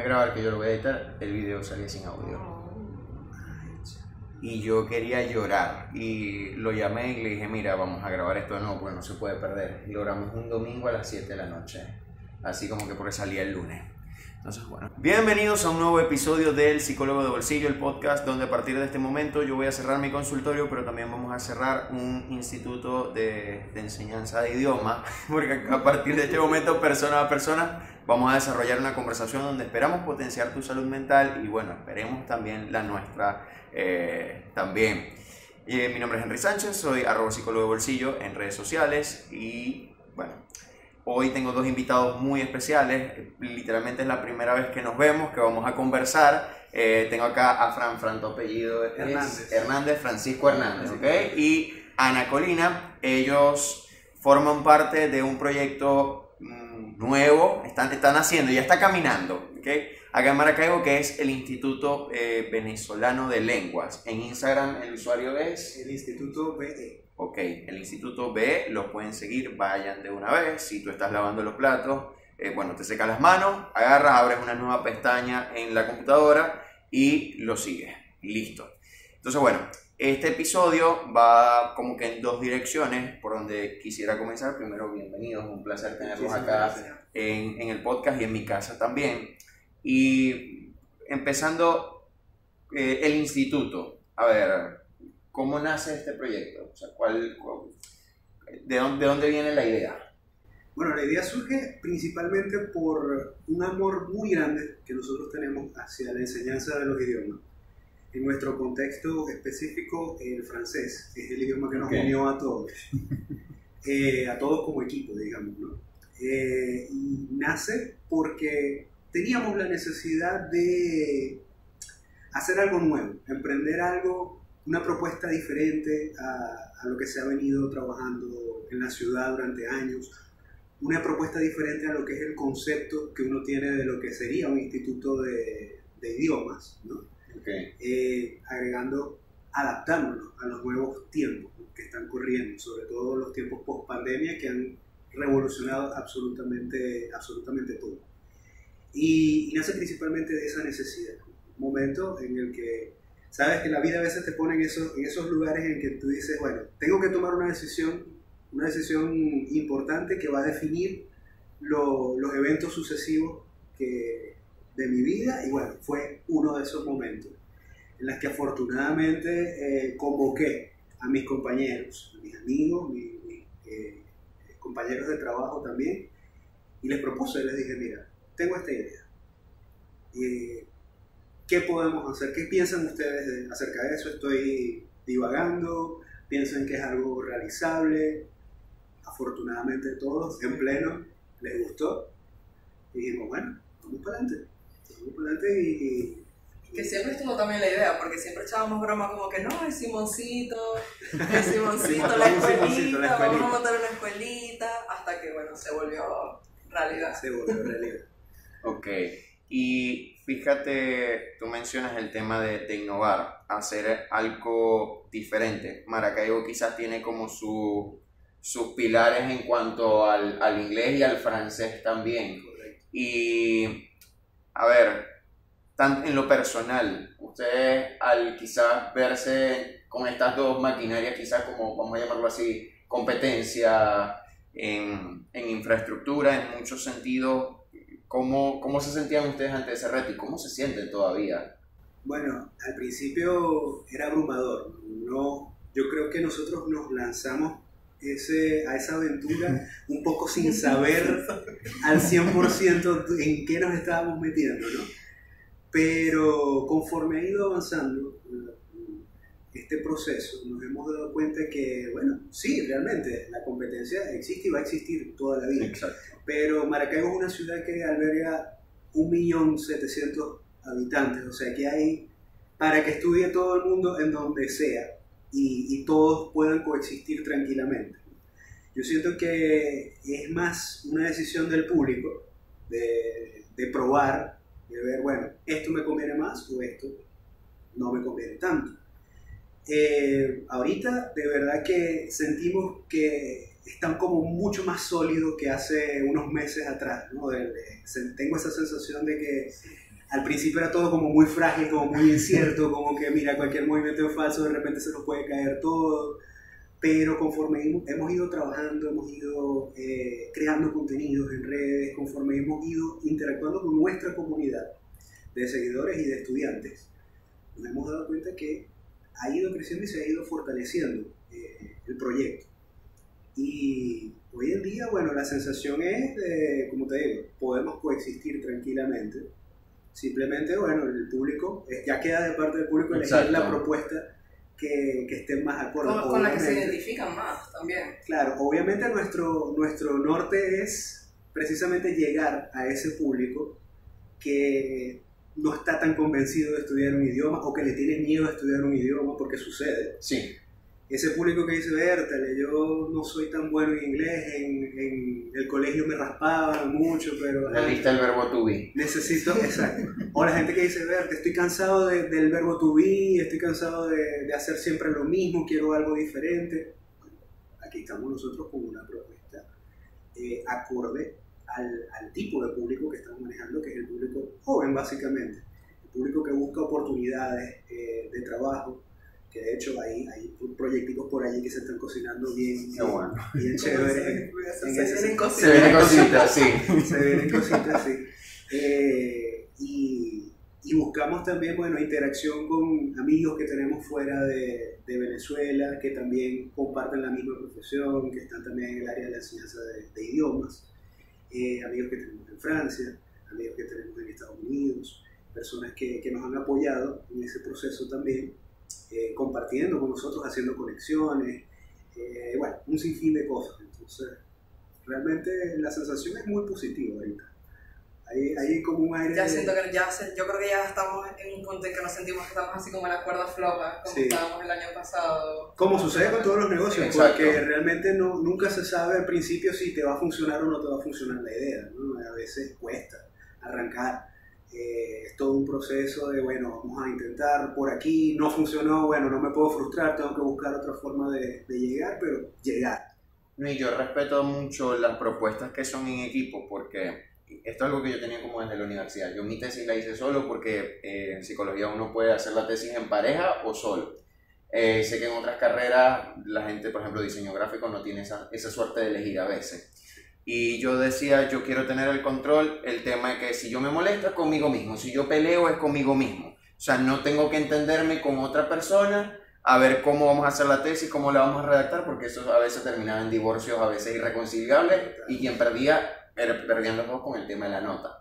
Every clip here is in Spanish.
a grabar, que yo lo voy a editar, el video salía sin audio. Y yo quería llorar. Y lo llamé y le dije, mira, vamos a grabar esto de nuevo porque no se puede perder. Y lo grabamos un domingo a las 7 de la noche. Así como que porque salía el lunes. Entonces, bueno. Bienvenidos a un nuevo episodio del Psicólogo de Bolsillo, el podcast donde a partir de este momento yo voy a cerrar mi consultorio, pero también vamos a cerrar un instituto de, enseñanza de idioma, porque a partir de este momento, persona a persona, vamos a desarrollar una conversación donde esperamos potenciar tu salud mental y, bueno, esperemos también la nuestra eh, también. Eh, mi nombre es Henry Sánchez, soy arroba psicólogo de bolsillo en redes sociales y, bueno, Hoy tengo dos invitados muy especiales, literalmente es la primera vez que nos vemos, que vamos a conversar. Eh, tengo acá a Fran, Fran, tu apellido es Hernández. Hernández, Francisco Hernández, ¿ok? Y Ana Colina, ellos forman parte de un proyecto mm, nuevo, están, están haciendo, ya está caminando, ¿ok? Acá en Maracaibo, que es el Instituto eh, Venezolano de Lenguas. En Instagram el usuario es... El Instituto BE. Ok, el Instituto B, los pueden seguir, vayan de una vez. Si tú estás lavando los platos, eh, bueno, te secas las manos, agarras, abres una nueva pestaña en la computadora y lo sigues. Listo. Entonces, bueno, este episodio va como que en dos direcciones por donde quisiera comenzar. Primero, bienvenidos, un placer tenerlos acá en, en el podcast y en mi casa también. Y empezando eh, el instituto, a ver, ¿cómo nace este proyecto? O sea, ¿cuál, cuál- de, dónde, ¿De dónde viene la idea? Bueno, la idea surge principalmente por un amor muy grande que nosotros tenemos hacia la enseñanza de los idiomas. En nuestro contexto específico, el francés es el idioma que nos unió a todos, Eh, a todos como equipo, digamos, ¿no? Eh, y nace porque teníamos la necesidad de hacer algo nuevo, emprender algo, una propuesta diferente a, a lo que se ha venido trabajando en la ciudad durante años, una propuesta diferente a lo que es el concepto que uno tiene de lo que sería un instituto de, de idiomas, ¿no? Okay. Eh, agregando, adaptándonos a los nuevos tiempos que están corriendo, sobre todo los tiempos post pandemia que han revolucionado absolutamente, absolutamente todo. Y, y nace principalmente de esa necesidad, un momento en el que sabes que la vida a veces te pone en esos, en esos lugares en que tú dices, bueno, tengo que tomar una decisión, una decisión importante que va a definir lo- los eventos sucesivos que, de mi vida y bueno, fue uno de esos momentos en los que afortunadamente eh, convoqué a mis compañeros, a mis amigos, mis, mis, eh, compañeros de trabajo también y les propuse, les dije, mira, tengo esta idea. Eh, ¿Qué podemos hacer? ¿Qué piensan ustedes de- acerca de eso? Estoy divagando, piensan que es algo realizable. Afortunadamente todos en pleno les gustó. Y dijimos, bueno, vamos para adelante. Vamos para adelante y, Que siempre estuvo también la idea, porque siempre echábamos broma como que no, el Simoncito, el Simoncito, la escuelita, la vamos a montar una escuelita, hasta que bueno, se volvió realidad. se volvió realidad. Ok. Y fíjate, tú mencionas el tema de, de innovar, hacer algo diferente. Maracaibo quizás tiene como su- sus pilares en cuanto al, al inglés y al francés también. Y, a ver, tan, en lo personal, ustedes al quizás verse con estas dos maquinarias, quizás como, vamos a llamarlo así, competencia en, en infraestructura, en muchos sentidos, ¿cómo, ¿cómo se sentían ustedes ante ese reto y cómo se sienten todavía? Bueno, al principio era abrumador. No, yo creo que nosotros nos lanzamos ese, a esa aventura un poco sin saber al 100% en qué nos estábamos metiendo, ¿no? Pero conforme ha ido avanzando este proceso, nos hemos dado cuenta que, bueno, sí, realmente la competencia existe y va a existir toda la vida. Exacto. Pero Maracaibo es una ciudad que alberga 1.700.000 habitantes, o sea que hay para que estudie todo el mundo en donde sea y, y todos puedan coexistir tranquilamente. Yo siento que es más una decisión del público de, de probar, de ver, bueno, esto me conviene más o esto no me conviene tanto. Eh, ahorita de verdad que sentimos que están como mucho más sólidos que hace unos meses atrás, ¿no? De- de- se- tengo esa sensación de que al principio era todo como muy frágil, como muy incierto, como que mira, cualquier movimiento falso, de repente se nos puede caer todo. Pero conforme hemos ido trabajando, hemos ido eh, creando contenidos en redes, conforme hemos ido interactuando con nuestra comunidad de seguidores y de estudiantes, nos hemos dado cuenta que ha ido creciendo y se ha ido fortaleciendo eh, el proyecto. Y hoy en día, bueno, la sensación es, de, como te digo, podemos coexistir tranquilamente Simplemente, bueno, el público, eh, ya queda de parte del público elegir la propuesta que, que estén más acuerdo. Con, con la que se identifican más también. Claro, obviamente nuestro, nuestro norte es precisamente llegar a ese público que no está tan convencido de estudiar un idioma o que le tiene miedo a estudiar un idioma porque sucede. Sí ese público que dice, Bertale, yo no soy tan bueno en inglés, en, en el colegio me raspaban mucho, pero... La lista del verbo to be. Necesito, exacto. O la gente que dice, Bertale, estoy cansado del verbo to be, estoy cansado de, de, hacer siempre lo mismo, quiero algo diferente. aquí estamos nosotros con una propuesta eh, acorde al, al tipo de público que estamos manejando, que es el público joven básicamente, el público que busca oportunidades eh, de trabajo, que de hecho hay, hay proyectitos por allí que se están cocinando bien, Qué bueno. bien chéveres. se, vienen cositas. Se vienen cositas, sí. se vienen cositas, sí. Eh, y, y, buscamos también, bueno, interacción con amigos que tenemos fuera de, de, Venezuela, que también comparten la misma profesión, que están también en el área de la enseñanza de, de idiomas, eh, amigos que tenemos en Francia, amigos que tenemos en Estados Unidos, personas que, que nos han apoyado en ese proceso también eh, compartiendo con nosotros, haciendo conexiones, eh, bueno, un sinfín de cosas. Entonces, realmente la sensación es muy positiva ahorita. Hay, hay como un aire... Ya siento que ya, yo creo que ya estamos en un punto en que nos sentimos que estamos así como en la cuerda floja, como estábamos el año pasado. Como sucede con todos los negocios, porque realmente no, nunca se sabe al principio si te va a funcionar o no te va a funcionar la idea, ¿no? A veces cuesta arrancar. Eh, es todo un proceso de, bueno, vamos a intentar por aquí, no funcionó, bueno, no me puedo frustrar, tengo que buscar otra forma de, de llegar, pero llegar. Y yo respeto mucho las propuestas que son en equipo porque esto es algo que yo tenía como desde la universidad. Yo mi tesis la hice solo porque eh, en psicología uno puede hacer la tesis en pareja o solo. Eh, sé que en otras carreras la gente, por ejemplo, diseño gráfico no tiene esa, esa suerte de elegir a veces. Y yo decía, yo quiero tener el control, el tema es que si yo me molesto es conmigo mismo, si yo peleo es conmigo mismo. O sea, no tengo que entenderme con otra persona, a ver cómo vamos a hacer la tesis, cómo la vamos a redactar, porque eso a veces terminaba en divorcios, a veces irreconciliables, y quien perdía, perdiendo los dos con el tema de la nota.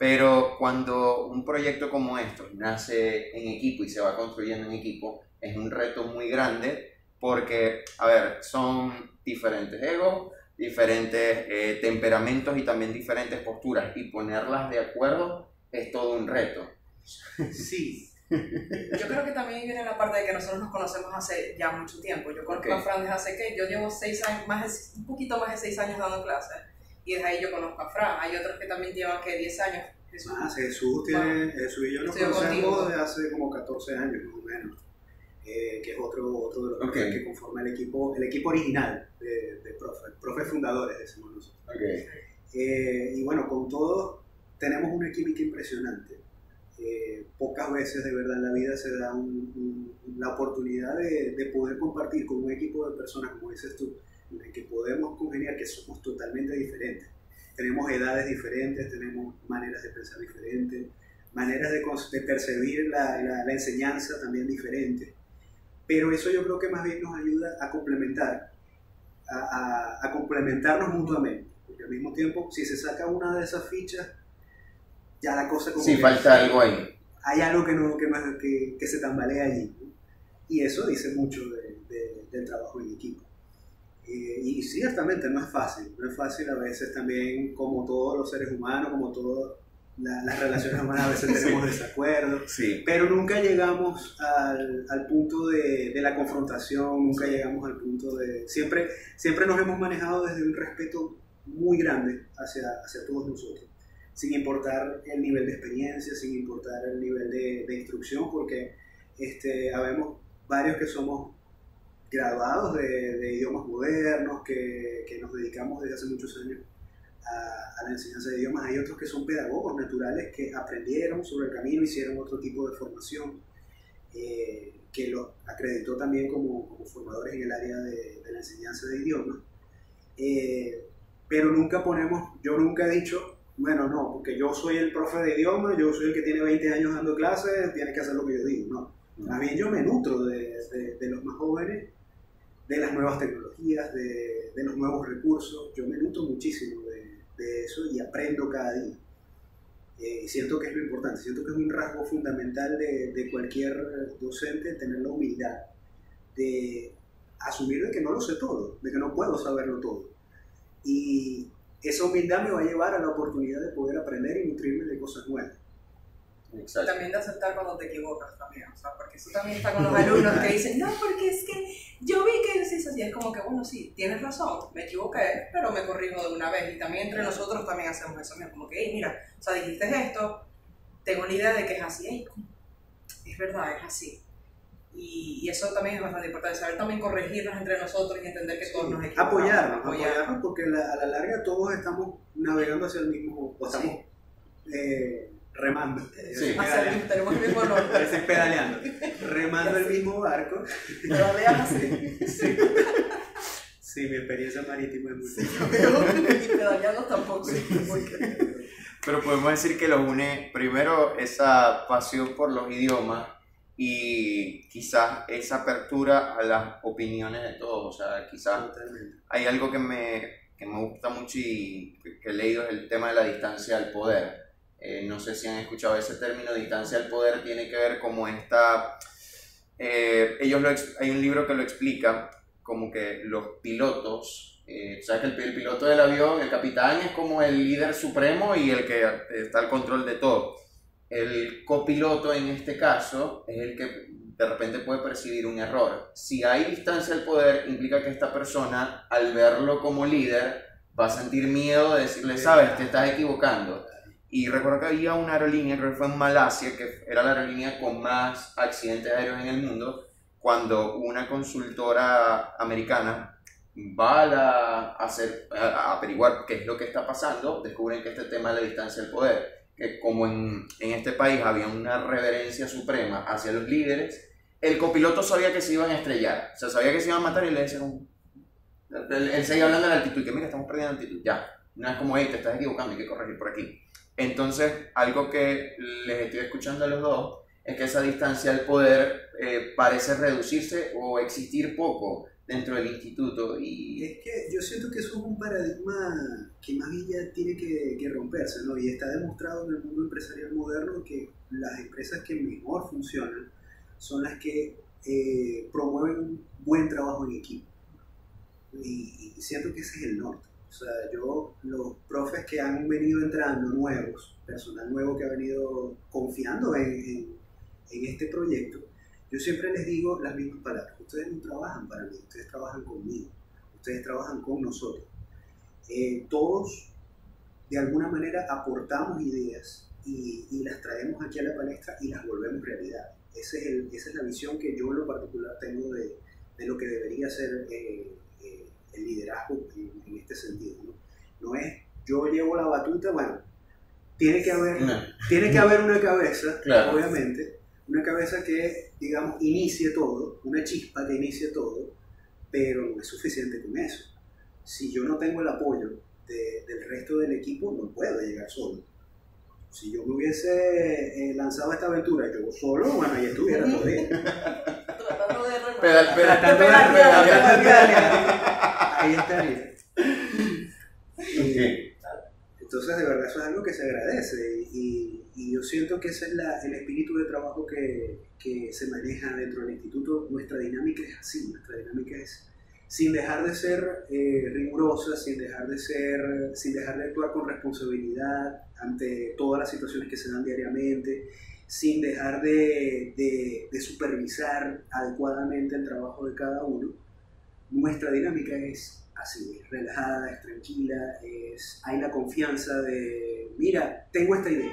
Pero cuando un proyecto como esto nace en equipo y se va construyendo en equipo, es un reto muy grande porque, a ver, son diferentes egos, diferentes eh, temperamentos y también diferentes posturas y ponerlas de acuerdo es todo un reto. Sí. Yo creo que también viene la parte de que nosotros nos conocemos hace ya mucho tiempo. Yo conozco a Fran desde hace que yo llevo seis años, más un poquito más de seis años dando clases y desde ahí yo conozco a Fran. Hay otros que también llevan que 10 años. Jesús. Ah, Jesús, tiene, Jesús y yo nos conocemos desde hace como 14 años más o menos. Eh, que es otro, otro de los que conforma el equipo, el equipo original de, de profe, profe fundadores, decimos nosotros. Eh, y bueno, con todo, tenemos una química impresionante. Eh, pocas veces de verdad en la vida se da la oportunidad de, de, poder compartir con un equipo de personas, como dices tú, en que podemos congeniar, que somos totalmente diferentes. Tenemos edades diferentes, tenemos maneras de pensar diferentes, maneras de, de percibir la, la, la enseñanza también diferentes. Pero eso yo creo que más bien nos ayuda a complementar, a, a, complementarnos mutuamente. Porque al mismo tiempo, si se saca una de esas fichas, ya la cosa como... Sí, falta algo ahí. Hay algo que, no, que, que, que se tambalea allí. Y eso dice mucho de, de, del trabajo en equipo. Eh, y ciertamente no es fácil, no es fácil a veces también, como todos los seres humanos, como todos la, las relaciones humanas a veces tenemos sí. desacuerdos, sí. pero nunca llegamos al, al punto de, de, la confrontación, nunca llegamos al punto de... Siempre, siempre nos hemos manejado desde un respeto muy grande hacia, hacia todos nosotros, sin importar el nivel de experiencia, sin importar el nivel de, de instrucción, porque este, habemos varios que somos graduados de, de idiomas modernos, que, que, nos dedicamos desde hace muchos años a, la enseñanza de idiomas. Hay otros que son pedagogos naturales que aprendieron sobre el camino, hicieron otro tipo de formación, eh, que los acreditó también como, como, formadores en el área de, de la enseñanza de idiomas. Eh, pero nunca ponemos, yo nunca he dicho, bueno, no, porque yo soy el profe de idioma, yo soy el que tiene 20 años dando clases, tiene que hacer lo que yo digo, no. Más bien yo me nutro de, de, los más jóvenes, de las nuevas tecnologías, de, de los nuevos recursos, yo me nutro muchísimo de, eso y aprendo cada día. Eh, siento que es lo importante, siento que es un rasgo fundamental de, cualquier docente tener la humildad de asumir de que no lo sé todo, de que no puedo saberlo todo. Y esa humildad me va a llevar a la oportunidad de poder aprender y nutrirme de cosas nuevas. Exacto. También de aceptar cuando te equivocas también, o sea, porque eso también está con los alumnos que dicen, no, porque es que yo vi que es así, es como que, bueno, sí, tienes razón, me equivoqué, pero me corrijo de una vez, y también entre nosotros también hacemos eso, como que, hey, mira, o sea, dijiste esto, tengo la idea de que es así, es verdad, es así. Y, eso también es bastante importante, saber también corregirnos entre nosotros y entender que todos nos equivocamos. Apoyarnos, apoyarnos, porque a la larga todos estamos navegando hacia el mismo, o estamos eh, remando. Sí. tenemos el mismo nombre. Estoy pedaleando. Remando el mismo barco. Pedaleas así. Sí. Sí, mi experiencia marítima es muy sí, Y pedaleando tampoco. Pero podemos decir que lo une primero esa pasión por los idiomas y quizás esa apertura a las opiniones de todos. O sea, quizás hay algo que me, que me gusta mucho y que, he leído es el tema de la distancia al poder. Eh, no sé si han escuchado ese término, distancia al poder, tiene que ver como esta... Eh, ellos lo, hay un libro que lo explica como que los pilotos, eh, sabes que el, el piloto del avión, el capitán es como el líder supremo y el que está al control de todo el copiloto en este caso es el que de repente puede percibir un error. Si hay distancia al poder, implica que esta persona, al verlo como líder, va a sentir miedo de decirle, sabes, te estás equivocando. Y recuerdo que había una aerolínea, creo que fue en Malasia, que era la aerolínea con más accidentes aéreos en el mundo, cuando una consultora americana va a, hacer, a averiguar qué es lo que está pasando, descubren que este tema es la distancia al poder que como en, en, este país había una reverencia suprema hacia los líderes, el copiloto sabía que se iban a estrellar, o sea, sabía que se iban a matar y le decían, él, seguía hablando de la altitud, que mira, estamos perdiendo altitud, ya, no es como, hey, te estás equivocando, hay que corregir por aquí. Entonces, algo que les estoy escuchando a los dos es que esa distancia al poder eh, parece reducirse o existir poco dentro del instituto. Y... Es que yo siento que eso es un paradigma que más bien ya tiene que, romperse, ¿no? Y está demostrado en el mundo empresarial moderno que las empresas que mejor funcionan son las que eh, promueven un buen trabajo en equipo. Y, siento que ese es el norte. O sea, yo, los profes que han venido entrando nuevos, personal nuevo que ha venido confiando en, en, en este proyecto, yo siempre les digo las mismas palabras. Ustedes no trabajan para mí, ustedes trabajan conmigo, ustedes trabajan con nosotros. Eh, todos, de alguna manera, aportamos ideas y, las traemos aquí a la palestra y las volvemos realidad. Ese es el, esa es la visión que yo en lo particular tengo de, de lo que debería ser eh, el liderazgo en, este sentido. ¿no? ¿no? es yo llevo la batuta, bueno, tiene que haber, tiene que haber una cabeza, obviamente, una cabeza que, digamos, inicie todo, una chispa que inicie todo, pero no es suficiente con eso. Si yo no tengo el apoyo del resto del equipo, no puedo llegar solo. Si yo me hubiese eh, lanzado esta aventura yo solo, bueno, ahí estuviera todavía. Tratando de Tratando de Ahí estaría. Entonces, de verdad, eso es algo que se agradece y, y yo siento que ese es la, el espíritu de trabajo que, que, se maneja dentro del instituto. Nuestra dinámica es así, nuestra dinámica es sin dejar de ser eh, rigurosa, sin dejar de ser, sin dejar de actuar con responsabilidad ante todas las situaciones que se dan diariamente, sin dejar de, de, de supervisar adecuadamente el trabajo de cada uno. Nuestra dinámica es así, es relajada, es tranquila, es, hay la confianza de, mira, tengo esta idea,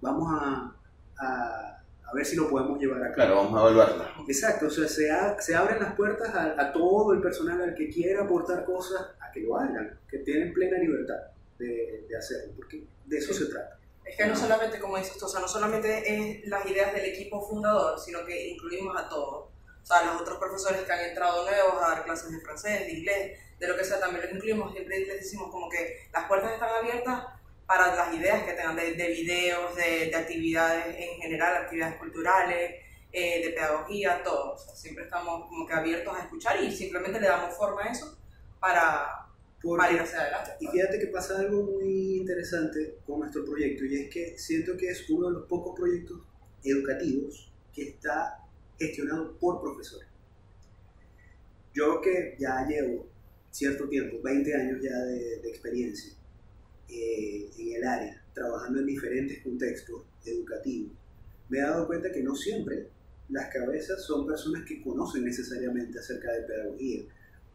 vamos a, a, a ver si lo podemos llevar a cabo. Claro, vamos a evaluarla. Exacto, o sea, se, se abren las puertas a, a, todo el personal al que quiera aportar cosas, a que lo hagan, que tienen plena libertad de, de hacerlo, porque de eso se trata. Es que no solamente, como dices tú, o sea, no solamente es las ideas del equipo fundador, sino que incluimos a todos. Sea, los otros profesores que han entrado nuevos a dar clases de francés, de inglés, de lo que sea, también los incluimos. Siempre les decimos como que las puertas están abiertas para las ideas que tengan de, de videos, de, de, actividades en general, actividades culturales, eh, de pedagogía, todo. O sea, siempre estamos como que abiertos a escuchar y simplemente le damos forma a eso para, para ir hacia adelante. Y fíjate que pasa algo muy interesante con nuestro proyecto y es que siento que es uno de los pocos proyectos educativos que está gestionado por profesores. Yo que ya llevo cierto tiempo, 20 años ya de, de experiencia eh, en el área, trabajando en diferentes contextos educativos, me he dado cuenta que no siempre las cabezas son personas que conocen necesariamente acerca de pedagogía,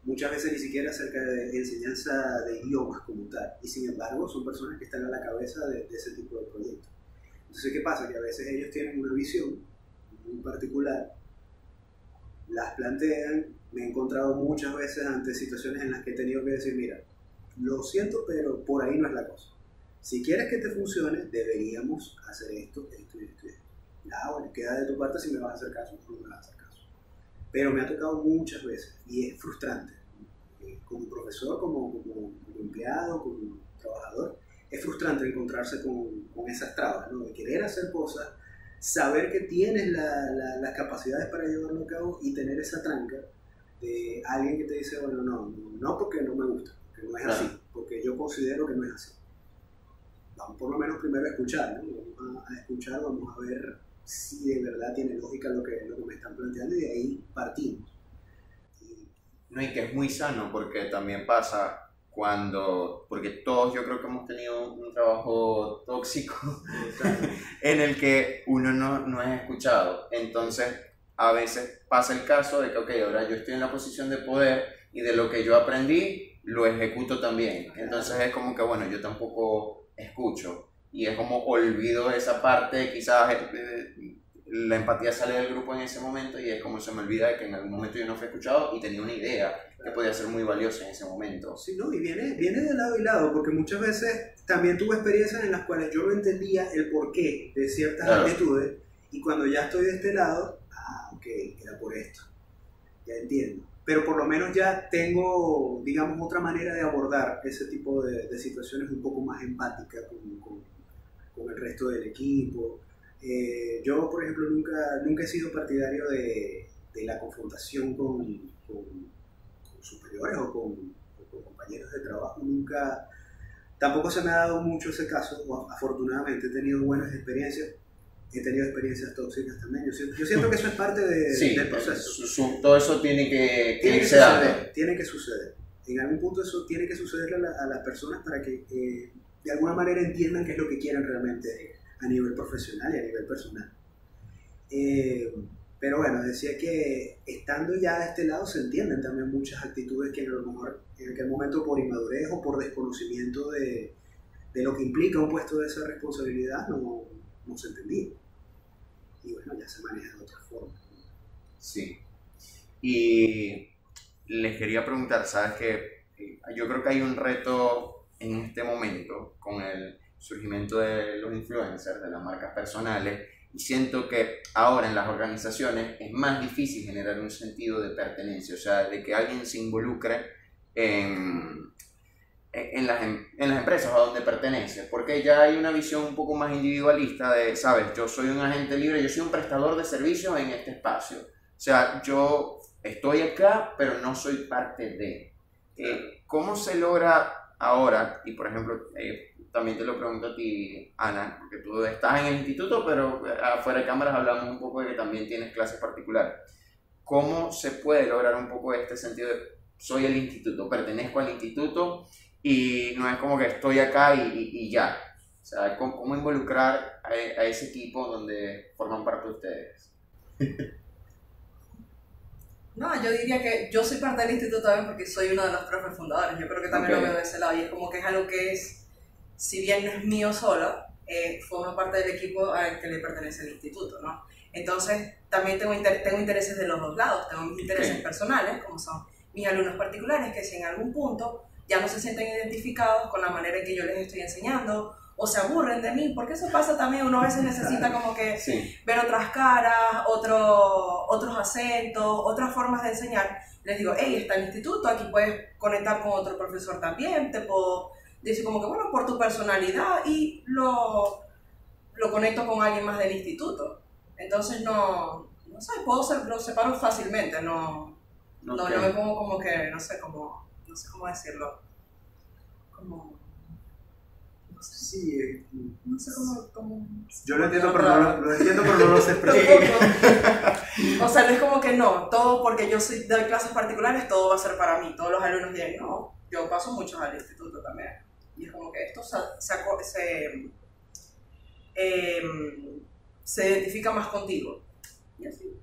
muchas veces ni siquiera acerca de enseñanza de idiomas como tal, y sin embargo son personas que están a la cabeza de, de ese tipo de proyectos. Entonces, ¿qué pasa? Que a veces ellos tienen una visión muy particular, las plantean, me he encontrado muchas veces ante situaciones en las que he tenido que decir, mira, lo siento, pero por ahí no es la cosa. Si quieres que te funcione, deberíamos hacer esto, esto y esto y bueno, queda de tu parte si me vas a hacer caso o no me vas a hacer caso. Pero me ha tocado muchas veces y es frustrante. Eh, como profesor, como, como, como, empleado, como trabajador, es frustrante encontrarse con, con esas trabas, ¿no? De querer hacer cosas, saber que tienes la, la, las capacidades para llevarlo a cabo y tener esa tranca de alguien que te dice, bueno, no, no porque no me gusta, porque no es claro. así, porque yo considero que no es así. Vamos por lo menos primero a escuchar, ¿no? Vamos a, a escuchar, vamos a ver si de verdad tiene lógica lo que, lo que me están planteando y de ahí partimos. Y... No, y que es muy sano porque también pasa cuando, porque todos yo creo que hemos tenido un trabajo tóxico en el que uno no, no es escuchado. Entonces, a veces pasa el caso de que, ok, ahora yo estoy en la posición de poder y de lo que yo aprendí, lo ejecuto también. Entonces es como que, bueno, yo tampoco escucho. Y es como olvido esa parte, quizás eh, la empatía sale del grupo en ese momento y es como se me olvida de que en algún momento yo no fui escuchado y tenía una idea que podía ser muy valiosa en ese momento. Sí, no, y viene, viene de lado y lado, porque muchas veces también tuve experiencias en las cuales yo no entendía el porqué de ciertas claro. actitudes y cuando ya estoy de este lado, ah, ok, era por esto, ya entiendo. Pero por lo menos ya tengo, digamos, otra manera de abordar ese tipo de, de situaciones un poco más empática con, con, con el resto del equipo. Eh, yo, por ejemplo, nunca, nunca he sido partidario de, de la confrontación con, con, con superiores o con, con, compañeros de trabajo. Nunca, tampoco se me ha dado mucho ese caso. Afortunadamente he tenido buenas experiencias. He tenido experiencias tóxicas también. Yo siento, yo siento que eso es parte de, sí, del proceso. Su, su, todo eso tiene que, tiene que suceder. Tiene que suceder. En algún punto eso tiene que suceder a, la, a las personas para que eh, de alguna manera entiendan qué es lo que quieren realmente a nivel profesional y a nivel personal. Eh, pero bueno, decía que estando ya de este lado se entienden también muchas actitudes que a lo mejor en aquel momento por inmadurez o por desconocimiento de, de lo que implica un puesto de esa responsabilidad no, no se entendía. Y bueno, ya se maneja de otra forma. Sí. Y les quería preguntar, ¿sabes qué? Yo creo que hay un reto en este momento con el surgimiento de los influencers, de las marcas personales, y siento que ahora en las organizaciones es más difícil generar un sentido de pertenencia, o sea, de que alguien se involucre en, en, las, en las empresas a donde pertenece, porque ya hay una visión un poco más individualista de, sabes, yo soy un agente libre, yo soy un prestador de servicios en este espacio, o sea, yo estoy acá, pero no soy parte de. Eh, ¿Cómo se logra ahora, y por ejemplo, eh, también te lo pregunto a ti, Ana, porque tú estás en el instituto, pero afuera de cámaras hablamos un poco de que también tienes clases particulares. ¿Cómo se puede lograr un poco este sentido de soy el instituto, pertenezco al instituto y no es como que estoy acá y, y, y ya? O sea, ¿cómo, cómo involucrar a, a, ese equipo donde forman parte de ustedes? No, yo diría que yo soy parte del instituto también porque soy uno de los profes fundadores. Yo creo que también okay. lo veo de ese lado y es como que es algo que es si bien no es mío solo, eh, forma parte del equipo al que le pertenece el instituto, ¿no? Entonces, también tengo, inter tengo intereses de los dos lados, tengo mis intereses personales, como son mis alumnos particulares, que si en algún punto ya no se sienten identificados con la manera en que yo les estoy enseñando o se aburren de mí, porque eso pasa también, uno a veces necesita como que ver otras caras, otro, otros acentos, otras formas de enseñar. Les digo, hey, está el instituto, aquí puedes conectar con otro profesor también, te puedo decir como que, bueno, por tu personalidad y lo, lo conecto con alguien más del instituto. Entonces no, no sé, puedo ser, lo separo fácilmente, no, no, no me pongo como que, no sé, como, no sé cómo decirlo, como Sí, eh, no sé cómo, Yo lo entiendo, pero no lo, entiendo, pero no lo sé. O sea, no es como que no, todo porque yo soy de clases particulares, todo va a ser para mí, todos los alumnos bien, no, yo paso muchos al instituto también. Y es como que esto se, se, em, se identifica más contigo. Y así.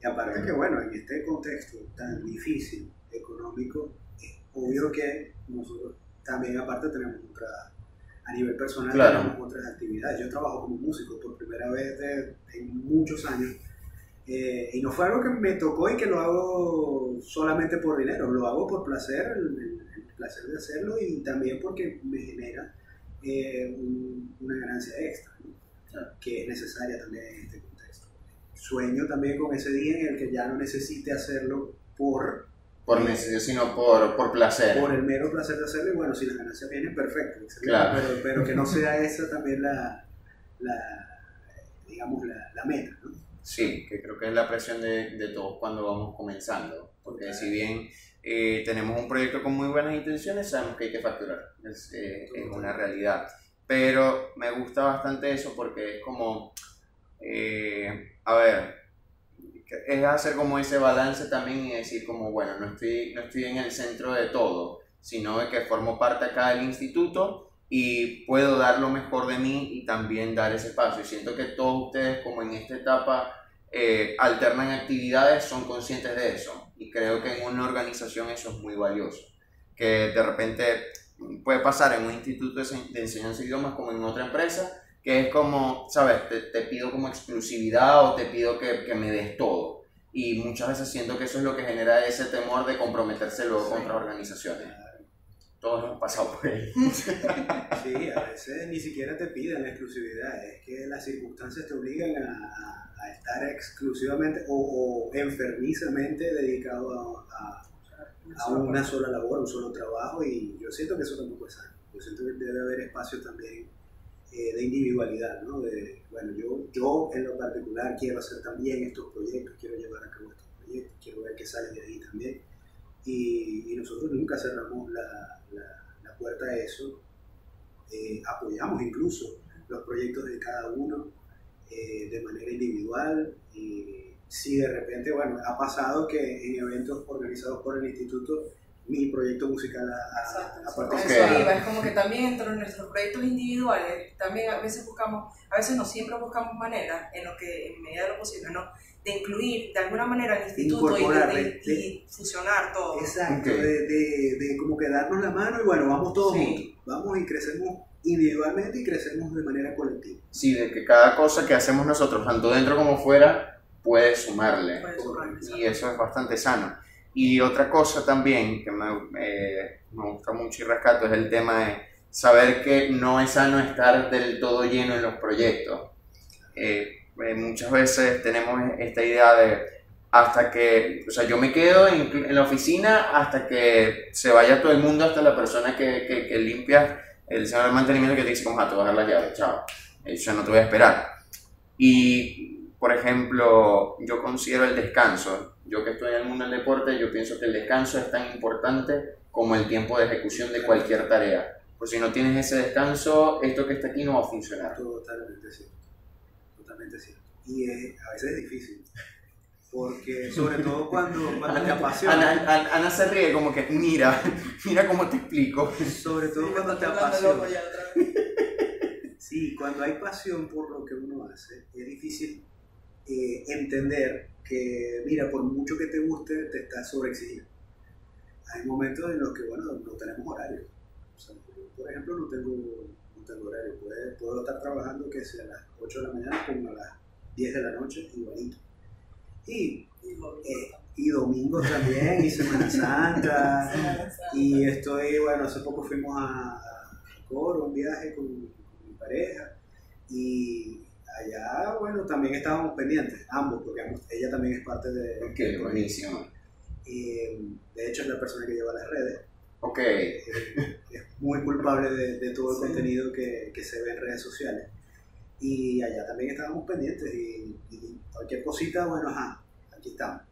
Y aparte que, bueno, en este contexto tan difícil, económico, es obvio que nosotros también aparte tenemos otra a nivel personal tenemos otras actividades. Yo trabajo como músico por primera vez en muchos años. Eh, y no fue algo que me tocó y que lo hago solamente por dinero, lo hago por placer, el, placer de hacerlo y también porque me genera eh, una ganancia extra, que es necesaria también en este contexto. Sueño también con ese día en el que ya no necesite hacerlo por por necesidad, sino por, por placer. Por el mero placer de hacerlo, y bueno, si las ganancias vienen, perfecto, claro. pero, pero, que no sea esa también la, la digamos, la, la, meta, ¿no? Sí, que creo que es la presión de, de todos cuando vamos comenzando, porque si bien eh, tenemos un proyecto con muy buenas intenciones, sabemos que hay que facturar, es, eh, es una realidad. Pero me gusta bastante eso porque es como, eh, a ver, es hacer como ese balance también y decir como, bueno, no estoy, no estoy en el centro de todo, sino de que formo parte acá del instituto y puedo dar lo mejor de mí y también dar ese paso. Y siento que todos ustedes como en esta etapa eh, alternan actividades, son conscientes de eso. Y creo que en una organización eso es muy valioso. Que de repente puede pasar en un instituto de enseñanza de idiomas como en otra empresa, que es como, ¿sabes? Te, te pido como exclusividad o te pido que, que, me des todo. Y muchas veces siento que eso es lo que genera ese temor de comprometerse luego con otras organizaciones. Todos hemos pasado por ahí. Sí, a veces ni siquiera te piden la exclusividad, es que las circunstancias te obligan a, a estar exclusivamente o, o enfermizamente dedicado a, a, una sola labor, un solo trabajo, y yo siento que eso tampoco es sano. Yo siento que debe haber espacio también eh, de individualidad, ¿no? De, bueno, yo, yo en lo particular quiero hacer también estos proyectos, quiero llevar a cabo estos proyectos, quiero ver qué sale de ahí también. Y, y nosotros nunca cerramos la, la, puerta a eso, eh, apoyamos incluso los proyectos de cada uno eh, de manera individual y si de repente, bueno, ha pasado que en eventos organizados por el instituto mi proyecto musical a, a, a Eso es como que también dentro de nuestros proyectos individuales, también a veces buscamos, a veces no siempre buscamos maneras, en lo que, en medida de lo posible, ¿no? De incluir de alguna manera el instituto y, de, fusionar todo. Exacto, de, de, como que darnos la mano y bueno, vamos todos juntos, vamos y crecemos individualmente y crecemos de manera colectiva. Sí, de que cada cosa que hacemos nosotros, tanto dentro como fuera, puede sumarle. Puede sumarle y eso es bastante sano. Y otra cosa también que me, me gusta mucho y rescato es el tema de saber que no es sano estar del todo lleno en los proyectos. Eh, eh, muchas veces tenemos esta idea de hasta que, o sea, yo me quedo en, en, la oficina hasta que se vaya todo el mundo, hasta la persona que, que, que limpia el señor de mantenimiento que te dice, como, ah, te voy a dar la llave, chao, yo no te voy a esperar. Y, por ejemplo, yo considero el descanso yo que estoy en el mundo del deporte, yo pienso que el descanso es tan importante como el tiempo de ejecución de cualquier tarea. Pues si no tienes ese descanso, esto que está aquí no va a funcionar. Totalmente cierto. Totalmente cierto. Y a veces es difícil. Porque sobre todo cuando, cuando te apasiona. Ana, Ana, se ríe como que, mira, mira cómo te explico. Sobre todo cuando te apasiona. Sí, cuando hay pasión por lo que uno hace, es difícil eh, entender que, mira, por mucho que te guste, te estás sobreexigiendo. Hay momentos en los que, bueno, no tenemos horario. Por ejemplo, no tengo, no tengo horario. Puedo, puedo, estar trabajando que sea a las 8 de la mañana como a las 10 de la noche, igualito. Y, eh, y domingo también, y Semana Santa. y estoy, bueno, hace poco fuimos a, Coro, un viaje con, con mi pareja. Y allá, bueno, también estábamos pendientes, ambos, porque ambos- ella también es parte de... Ok, buenísimo. Y, de hecho, es la persona que lleva las redes. Ok, Eh, es muy culpable de, de todo el Sí. contenido que, que se ve en redes sociales. Y allá también estábamos pendientes y, y cualquier cosita, bueno, ajá, aquí estamos.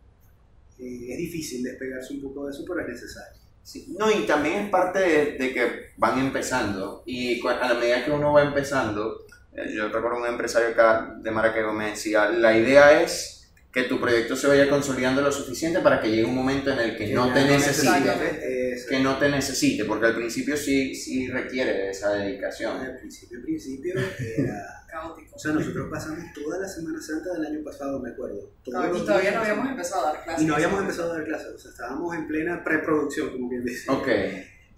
Eh, es difícil despegarse un poco de eso, pero es necesario. Sí, No, y también es parte de, de que van empezando y a la medida que uno va empezando, eh, yo recuerdo un empresario acá de Maracaibo me decía, la idea es que tu proyecto se vaya consolidando lo suficiente para que llegue un momento en el que no te necesite, necesite. Es- que no te necesite, porque al principio sí, sí requiere de esa dedicación. Al principio, al principio, era... Caótico. O sea, nosotros pasamos toda la Semana Santa del año pasado, me acuerdo. No, y todavía no habíamos pasamos. empezado a dar clases. Y no habíamos empezado a dar clases, o sea, estábamos en plena preproducción, como bien dice. Ok,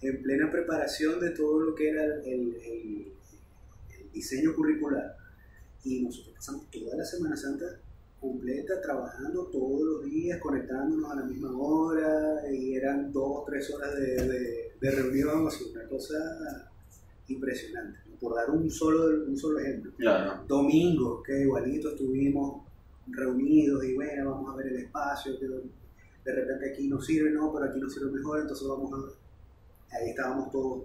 en plena preparación de todo lo que era el, el- el- el diseño curricular. Y nosotros pasamos toda la Semana Santa completa trabajando todos los días, conectándonos a la misma hora, y eran dos, tres horas de, de, de reunión, o sea, una cosa impresionante. Por dar un solo, un solo ejemplo. claro. Domingo, que igualito estuvimos reunidos y bueno, vamos a ver el espacio, que de repente aquí no sirve, no, pero aquí nos sirve mejor, entonces vamos a... Ahí estábamos todos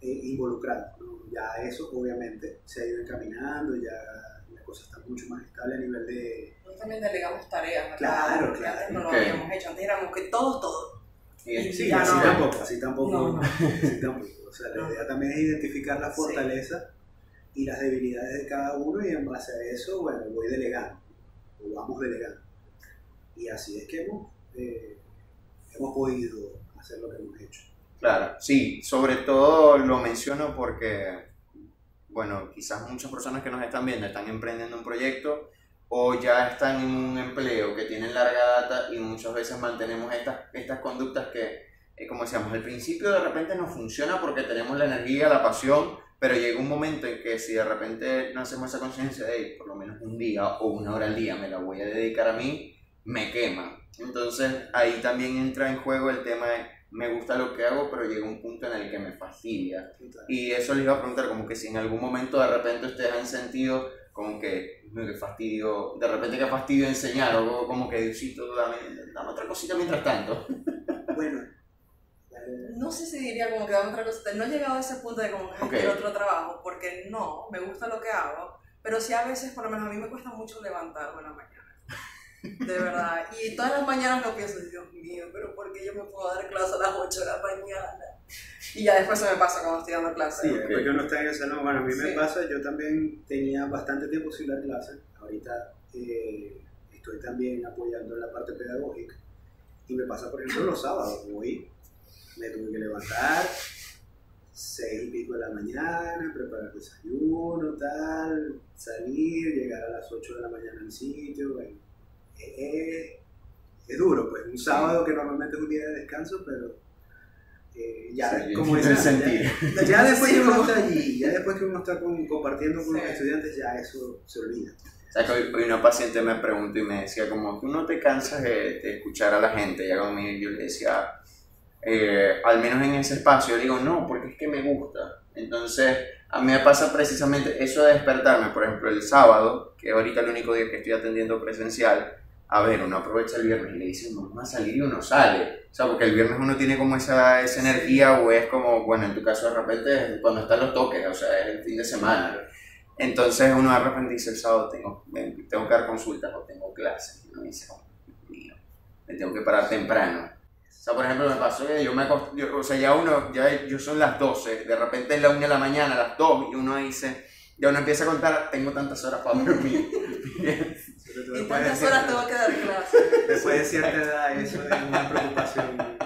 eh, involucrados. ¿no? Ya eso obviamente se ha ido encaminando, ya la cosa está mucho más estable a nivel de... Nosotros también delegamos tareas. ¿verdad? Claro, claro. Antes no lo Ok. habíamos hecho, antes éramos que todos, todos. Y- Sí, Ya así no. tampoco, así tampoco. No, no. así tampoco. O sea, la idea también es identificar las Sí. fortalezas y las debilidades de cada uno y en base a eso, bueno, voy delegando, o vamos delegando. Y así es que hemos, eh, hemos podido hacer lo que hemos hecho. Claro, sí, sobre todo lo menciono porque, bueno, quizás muchas personas que nos están viendo están emprendiendo un proyecto o ya están en un empleo que tienen larga data y muchas veces mantenemos estas, estas conductas que, eh, como decíamos, al principio de repente nos funciona porque tenemos la energía, la pasión, pero llega un momento en que si de repente no hacemos esa conciencia de, "Ey, por lo menos un día o una hora al día me la voy a dedicar a mí, me quema. Entonces ahí también entra en juego el tema de me gusta lo que hago, pero llega un punto en el que me fastidia. Y eso les iba a preguntar, como que si en algún momento de repente ustedes han sentido como que, "Uy, qué fastidio, de repente qué fastidio enseñar, o como que Diosito, dame, dame otra cosita mientras tanto. Bueno, No sé si diría como que dame otra cosa. No he llegado a ese punto de como que Ok. quiero otro trabajo, porque no, me gusta lo que hago. Pero sí a veces, por lo menos a mí me cuesta mucho levantarme en la mañana. De verdad. Y todas las mañanas no pienso, Dios mío, pero ¿por qué yo me puedo dar clase a las 8 de la mañana? Y ya después se me pasa cuando estoy dando clases. sí, después que uno está en el salón, bueno, a mí me pasa, yo también tenía bastante tiempo sin dar clases, ahorita eh, estoy también apoyando en la parte pedagógica, y me pasa, por ejemplo, los sábados, hoy me tuve que levantar, seis y pico de la mañana, preparar desayuno, tal, salir, llegar a las 8 de la mañana al sitio, bueno, es, es- es duro, pues un sábado que normalmente es un día de descanso, pero eh, ya, Sí, como dices, ya- ya después que uno está allí, ya después que uno está con- compartiendo con los Sí. estudiantes, ya eso se olvida. Que hoy, hoy una paciente me preguntó y me decía como, tú no te cansas de, de escuchar a la gente, y yo le decía, eh, al menos en ese espacio, yo digo, no, porque es que me gusta. Entonces, a mí me pasa precisamente eso de despertarme, por ejemplo, el sábado, que ahorita el único día que estoy atendiendo presencial, a ver, uno aprovecha el viernes y le dice, vamos a salir y uno sale. O sea, porque el viernes uno tiene como esa, esa energía o es como, bueno, en tu caso de repente es cuando están los toques, o sea, es el fin de semana. Entonces uno de repente dice el sábado tengo, tengo que dar consultas o tengo clases. Y uno dice, oh, Dios mío, me tengo que parar temprano. O sea, por ejemplo, me pasó que yo me yo- o sea, ya uno, ya yo son las 12, de repente es la 1 de la mañana, las 2, y uno dice, ya uno empieza a contar, tengo tantas horas para dormir. De tantas horas cierta- tengo que dar clases. Después de cierta edad, eso es una preocupación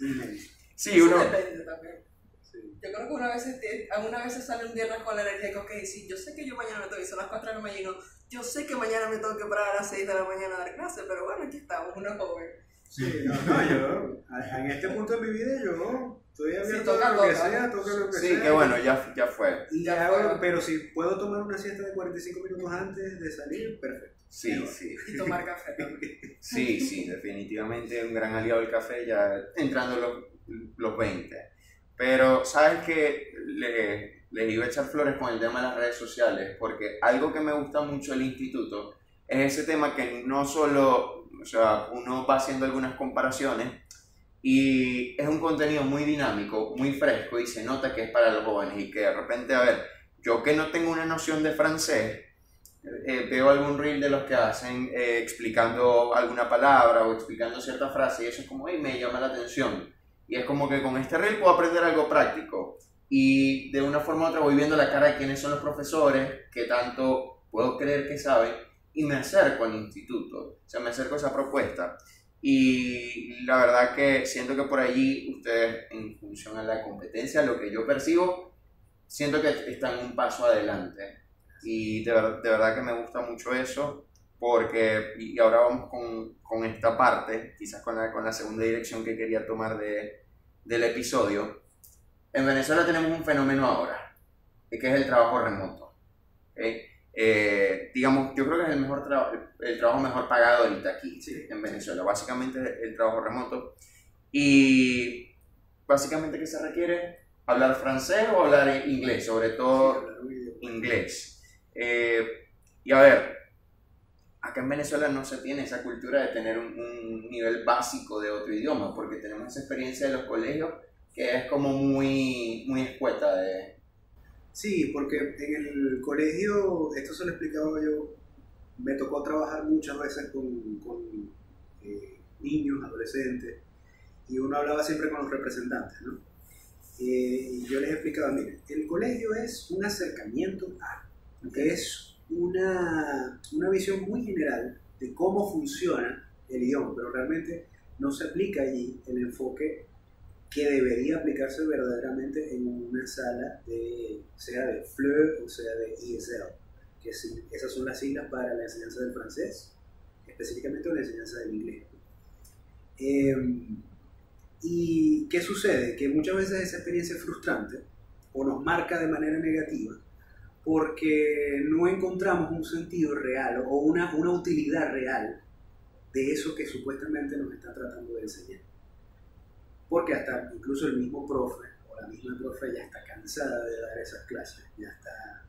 inmensa. sí, uno, Eso depende también. Sí. Yo creo que una vez, alguna vez sale un viernes con la energía de que, ok, sí, yo sé que yo mañana me tengo que son las 4 de la mañana, yo sé que mañana me tengo que parar a las 6 de la mañana a dar clase, pero bueno, aquí estamos, uno es joven. Sí, no, no, yo, en este punto de mi vida, yo estoy abierto a lo que sea, toca lo que sí, sea. Sí, que bueno, ya, ya fue. Y ya hago, pero si puedo tomar una siesta de 45 minutos antes de salir, perfecto. Sí, sí. Y tomar café Sí, sí, definitivamente un gran aliado del café ya entrando los, los 20. Pero, ¿sabes qué? Le, les iba a echar flores con el tema de las redes sociales, porque algo que me gusta mucho del instituto es ese tema que no solo, o sea, uno va haciendo algunas comparaciones y es un contenido muy dinámico, muy fresco y se nota que es para los jóvenes y que de repente, a ver, yo que no tengo una noción de francés, eh, veo algún reel de los que hacen eh, explicando alguna palabra o explicando cierta frase y eso es como, hey, me llama la atención. Y es como que con este reel puedo aprender algo práctico y de una forma u otra voy viendo la cara de quiénes son los profesores, que tanto puedo creer que saben, y me acerco al instituto, o sea, me acerco a esa propuesta. Y la verdad que siento que por allí ustedes, en función a la competencia, lo que yo percibo, siento que están un paso adelante. Y de, de verdad que me gusta mucho eso, porque, y ahora vamos con, con esta parte, quizás con la, con la segunda dirección que quería tomar de, del episodio, en Venezuela tenemos un fenómeno ahora, que es el trabajo remoto. Eh, digamos, yo creo que es el, mejor el trabajo mejor pagado ahorita aquí, en Venezuela. Básicamente el trabajo remoto. Y básicamente, ¿qué se requiere? ¿Hablar francés o hablar inglés? Sobre todo inglés. Eh, y a ver, acá en Venezuela no se tiene esa cultura de tener un, un nivel básico de otro idioma, porque tenemos esa experiencia de los colegios que es como muy, muy escueta de... Sí, porque en el colegio, esto se lo explicaba yo, me tocó trabajar muchas veces con, con eh, niños, adolescentes, y uno hablaba siempre con los representantes, ¿no? Eh, y yo les explicaba, miren, el colegio es un acercamiento a, es una, una visión muy general de cómo funciona el idioma, pero realmente no se aplica allí el enfoque que debería aplicarse verdaderamente en una sala de, sea de FLE o sea de ESL, que esas son las siglas para la enseñanza del francés, específicamente la enseñanza del inglés. Em, ¿Y qué sucede? Que muchas veces esa experiencia es frustrante o nos marca de manera negativa porque no encontramos un sentido real o una, una utilidad real de eso que supuestamente nos está tratando de enseñar. Porque hasta incluso el mismo profe o la misma profe ya está cansada de dar esas clases, ya está,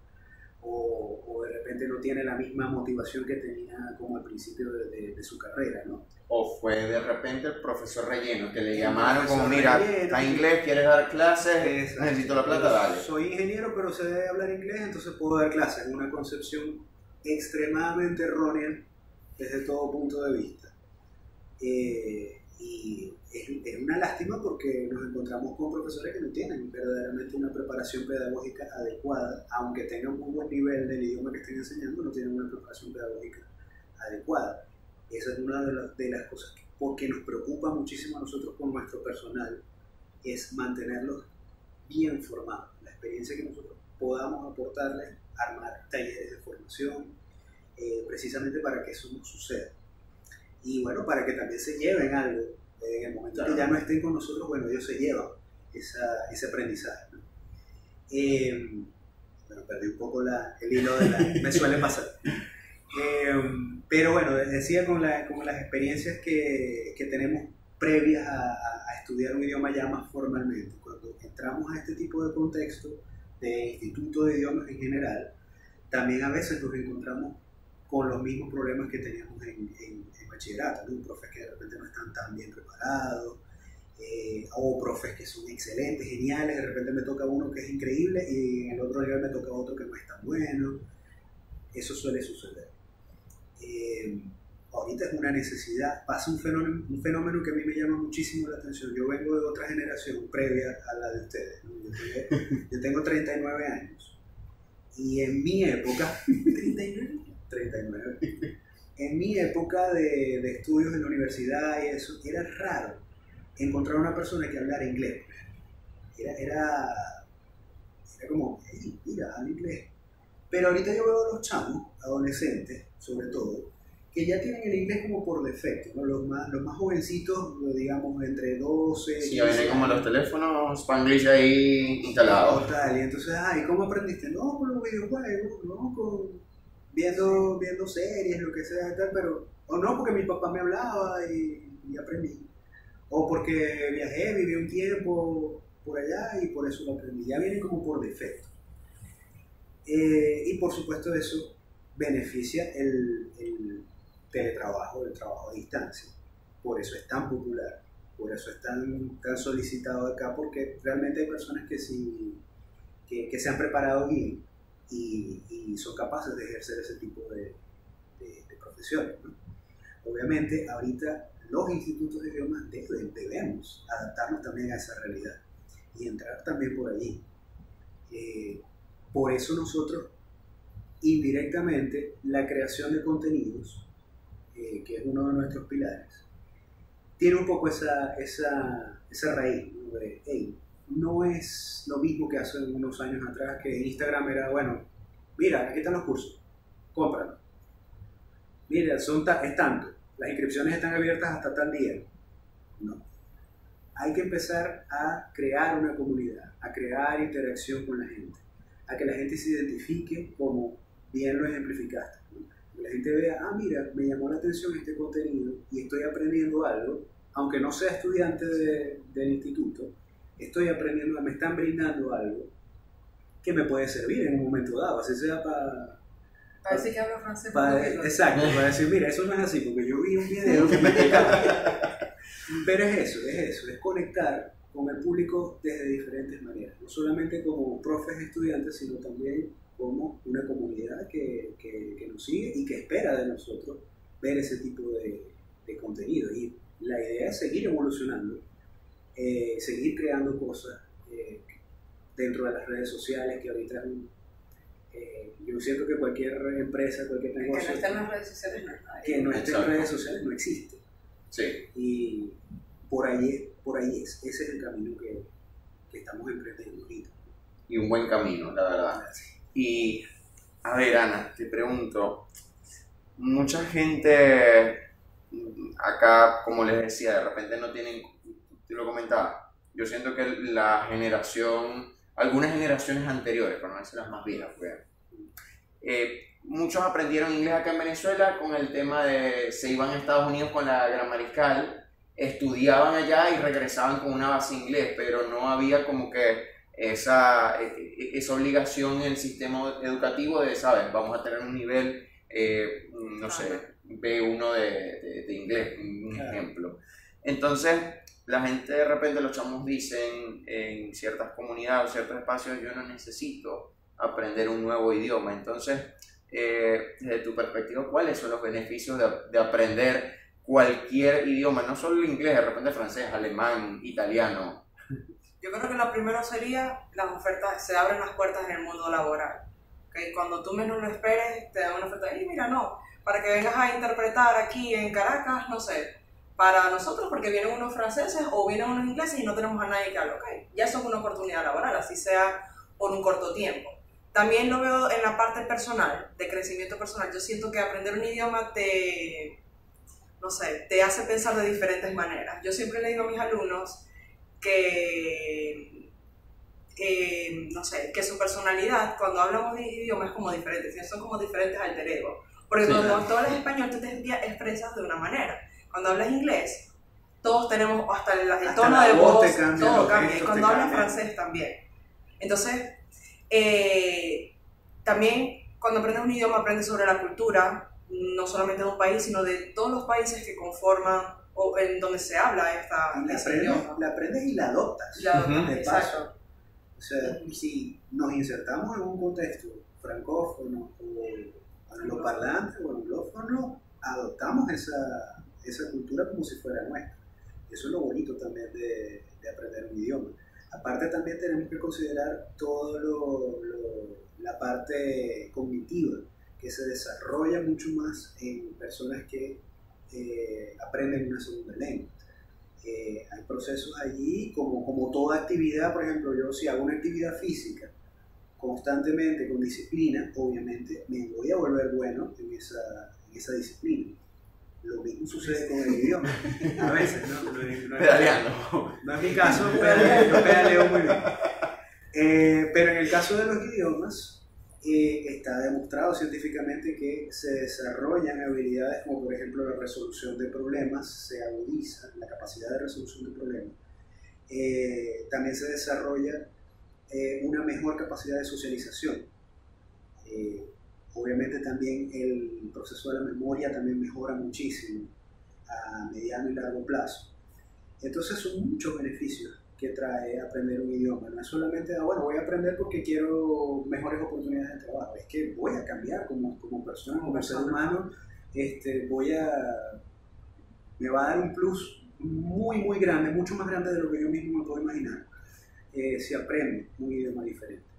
o, o de repente no tiene la misma motivación que tenía como al principio de, de, su carrera, ¿no? O fue de repente el profesor relleno, que le llamaron como, mira, está inglés, quieres dar clases, necesito la plata, dale. Soy ingeniero, pero sé hablar inglés, entonces puedo dar clases. Una concepción extremadamente errónea desde todo punto de vista. Eh, y es, una lástima porque nos encontramos con profesores que no tienen verdaderamente una preparación pedagógica adecuada, aunque tengan un buen nivel del idioma que estén enseñando, no tienen una preparación pedagógica adecuada. Esa es una de, las cosas que porque nos preocupa muchísimo a nosotros con nuestro personal, es mantenerlos bien formados. La experiencia que nosotros podamos aportarles, armar talleres de formación, eh, precisamente para que eso no suceda. Y bueno, para que también se lleven algo en el momento que ya no estén con nosotros, bueno, ellos se llevan esa, ese aprendizaje. Em, bueno, perdí un poco la, el hilo de la... me suele pasar. Em, pero bueno, decía con, la, con las experiencias que, que tenemos previas a, a, estudiar un idioma ya más formalmente, cuando entramos a este tipo de contexto de instituto de idiomas en general, también a veces nos encontramos con los mismos problemas que teníamos en, en, bachillerato, ¿no? profes que de repente no están tan bien preparados, eh, o profes que son excelentes, geniales, de repente me toca uno que es increíble y en el otro nivel me toca otro que no es tan bueno. Eso suele suceder. Eh, ahorita es una necesidad, pasa un fenómeno, un fenómeno que a mí me llama muchísimo la atención. Yo vengo de otra generación previa a la de ustedes. Yo, tengo, yo tengo 39 años y en mi época... 39 39. En mi época de, de, estudios en la universidad y eso, era raro encontrar una persona que hablara inglés. Era, era, era como, mira, habla inglés. Pero ahorita yo veo a los chamos, adolescentes sobre todo, que ya tienen el inglés como por defecto, ¿no? los, más, los más jovencitos, digamos, entre 12... Sí, ya vienen como los teléfonos Spanglish ahí instalados. Total, y entonces, ay, ¿cómo aprendiste? No, con los videojuegos, no, con viendo, viendo series, lo que sea, tal, pero, o no, porque mi papá me hablaba y, y aprendí. O porque viajé, viví un tiempo por allá y por eso lo aprendí. Ya viene como por defecto. Eh, y por supuesto eso beneficia el, el, teletrabajo, el trabajo a distancia. Por eso es tan popular, por eso es tan, tan solicitado acá, porque realmente hay personas que, sí, que, que se han preparado bien y, son capaces de ejercer ese tipo de, profesiones. Obviamente, ahorita los institutos de idiomas debemos adaptarnos también a esa realidad y entrar también por allí. Eh, por eso nosotros, indirectamente, la creación de contenidos, eh, que es uno de nuestros pilares, tiene un poco esa, esa, esa raíz de, hey, no es lo mismo que hace unos años atrás, que Instagram era, bueno, mira, aquí están los cursos, cómpralo. Mira, son es tanto, las inscripciones están abiertas hasta tal día. No. Hay que empezar a crear una comunidad, a crear interacción con la gente, a que la gente se identifique como bien lo ejemplificaste. Que la gente vea, ah, mira, me llamó la atención este contenido y estoy aprendiendo algo, aunque no sea estudiante de, del instituto, estoy aprendiendo, me están brindando algo que me puede servir en un momento dado, así sea para para decir que hablo francés. Para, exacto, para decir, mira, eso no es así, porque yo vi un video que me explicaba. Pero es eso, es eso, es conectar con el público desde diferentes maneras, no solamente como profes estudiantes, sino también como una comunidad que, que, que nos sigue y que espera de nosotros ver ese tipo de, de contenido. Y la idea es seguir evolucionando, eh, seguir creando cosas eh, dentro de las redes sociales, que ahorita es un eh, yo siento que cualquier empresa, cualquier negocio... Que no esté en las redes sociales no es Que no esté en redes sociales no existe. Sí. Y por ahí, por ahí es, ese es el camino que, que estamos emprendiendo ahorita. Y un buen camino, la verdad. Y, a ver, Ana, te pregunto, mucha gente acá, como les decía, de repente no tienen, te lo comentaba, yo siento que la generación algunas generaciones anteriores, por no decir las más viejas, pues, eh, muchos aprendieron inglés acá en Venezuela con el tema de se iban a Estados Unidos con la gran mariscal, estudiaban allá y regresaban con una base inglés, pero no había como que esa, e, e, esa obligación en el sistema educativo de, ¿sabes? Vamos a tener un nivel, eh, no sé, B1 de, de, de inglés, un ejemplo. Entonces, la gente de repente, los chamos dicen en ciertas comunidades o ciertos espacios, yo no necesito aprender un nuevo idioma. Entonces, eh, desde tu perspectiva, ¿cuáles son los beneficios de, de, aprender cualquier idioma? No solo el inglés, de repente francés, alemán, italiano. Yo creo que lo primero sería las ofertas, se abren las puertas en el mundo laboral. ¿okay? Cuando tú menos lo esperes, te dan una oferta y mira, no, para que vengas a interpretar aquí en Caracas, no sé, para nosotros porque vienen unos franceses o vienen unos ingleses y no tenemos a nadie que hable, ok, ya eso es una oportunidad laboral, así sea por un corto tiempo. También lo veo en la parte personal, de crecimiento personal. Yo siento que aprender un idioma te, no sé, te hace pensar de diferentes maneras. Yo siempre le digo a mis alumnos que, eh, no sé, que su personalidad, cuando hablamos de idioma, es como diferente, son como diferentes alter ego. Porque sí, cuando tú hablas español, tú te expresas de una manera cuando hablas inglés, todos tenemos hasta el, el hasta tono de voz, voz cambia, todo cambia. Y cuando hablas francés también. Entonces, eh, también cuando aprendes un idioma, aprendes sobre la cultura, no solamente de un país, sino de todos los países que conforman o en donde se habla esta, la, aprendes, la aprendes y la adoptas. La adoptas, de exacto. O sea, si nos insertamos en un contexto francófono o angloparlante o anglófono, adoptamos esa, esa cultura como si fuera nuestra. Eso es lo bonito también de, de aprender un idioma. Aparte también tenemos que considerar toda la parte cognitiva que se desarrolla mucho más en personas que eh, aprenden una segunda lengua. Eh, hay procesos allí, como, como toda actividad, por ejemplo, yo si hago una actividad física constantemente, con disciplina, obviamente me voy a volver bueno en esa, esa disciplina. Lo mismo sucede con el idioma. A veces, ¿no? No, es- no es- Pedaleando. no es mi caso, pedaleo, yo pedaleo muy bien. Eh, pero en el caso de los idiomas, eh, está demostrado científicamente que se desarrollan habilidades como por ejemplo la resolución de problemas, se agudiza la capacidad de resolución de problemas. Eh, también se desarrolla eh, una mejor capacidad de socialización. Eh, obviamente también el proceso de la memoria también mejora muchísimo a mediano y largo plazo. Entonces son muchos beneficios que trae aprender un idioma. No es solamente, ah, bueno, voy a aprender porque quiero mejores oportunidades de trabajo. Es que voy a cambiar como, como persona, como ser humano. Este, voy a, me va a dar un plus muy, muy grande, mucho más grande de lo que yo mismo me puedo imaginar, eh, si aprendo un idioma diferente.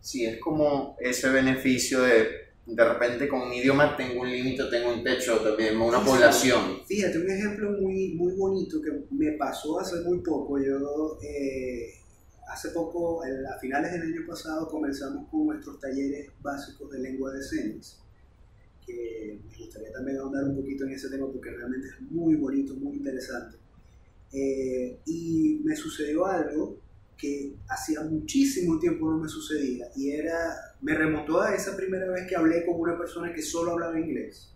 Sí, es como ese beneficio de de repente con un idioma tengo un límite, tengo un techo también, una Sí, población. Fíjate, un ejemplo muy, muy bonito que me pasó hace muy poco. Yo eh, hace poco, a finales del año pasado, comenzamos con nuestros talleres básicos de lengua de señas. Que me gustaría también ahondar un poquito en ese tema porque realmente es muy bonito, muy interesante. Eh, y me sucedió algo que hacía muchísimo tiempo no me sucedía y era, me remontó a esa primera vez que hablé con una persona que solo hablaba inglés.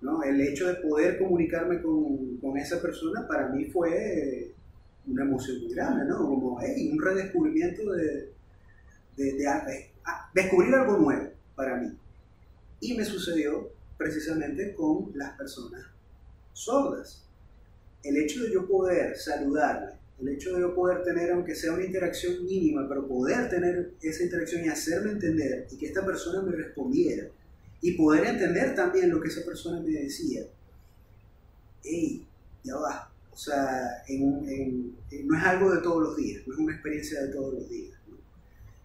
¿no? El hecho de poder comunicarme con, con esa persona para mí fue una emoción muy grande, ¿no? Como hey, un redescubrimiento de, de, de- de- descubrir algo nuevo para mí. Y me sucedió precisamente con las personas sordas. El hecho de yo poder saludarle, el hecho de poder tener, aunque sea una interacción mínima, pero poder tener esa interacción y hacerme entender y que esta persona me respondiera y poder entender también lo que esa persona me decía. Ey, ya va. O sea, no es algo de todos los días, no es una experiencia de todos los días.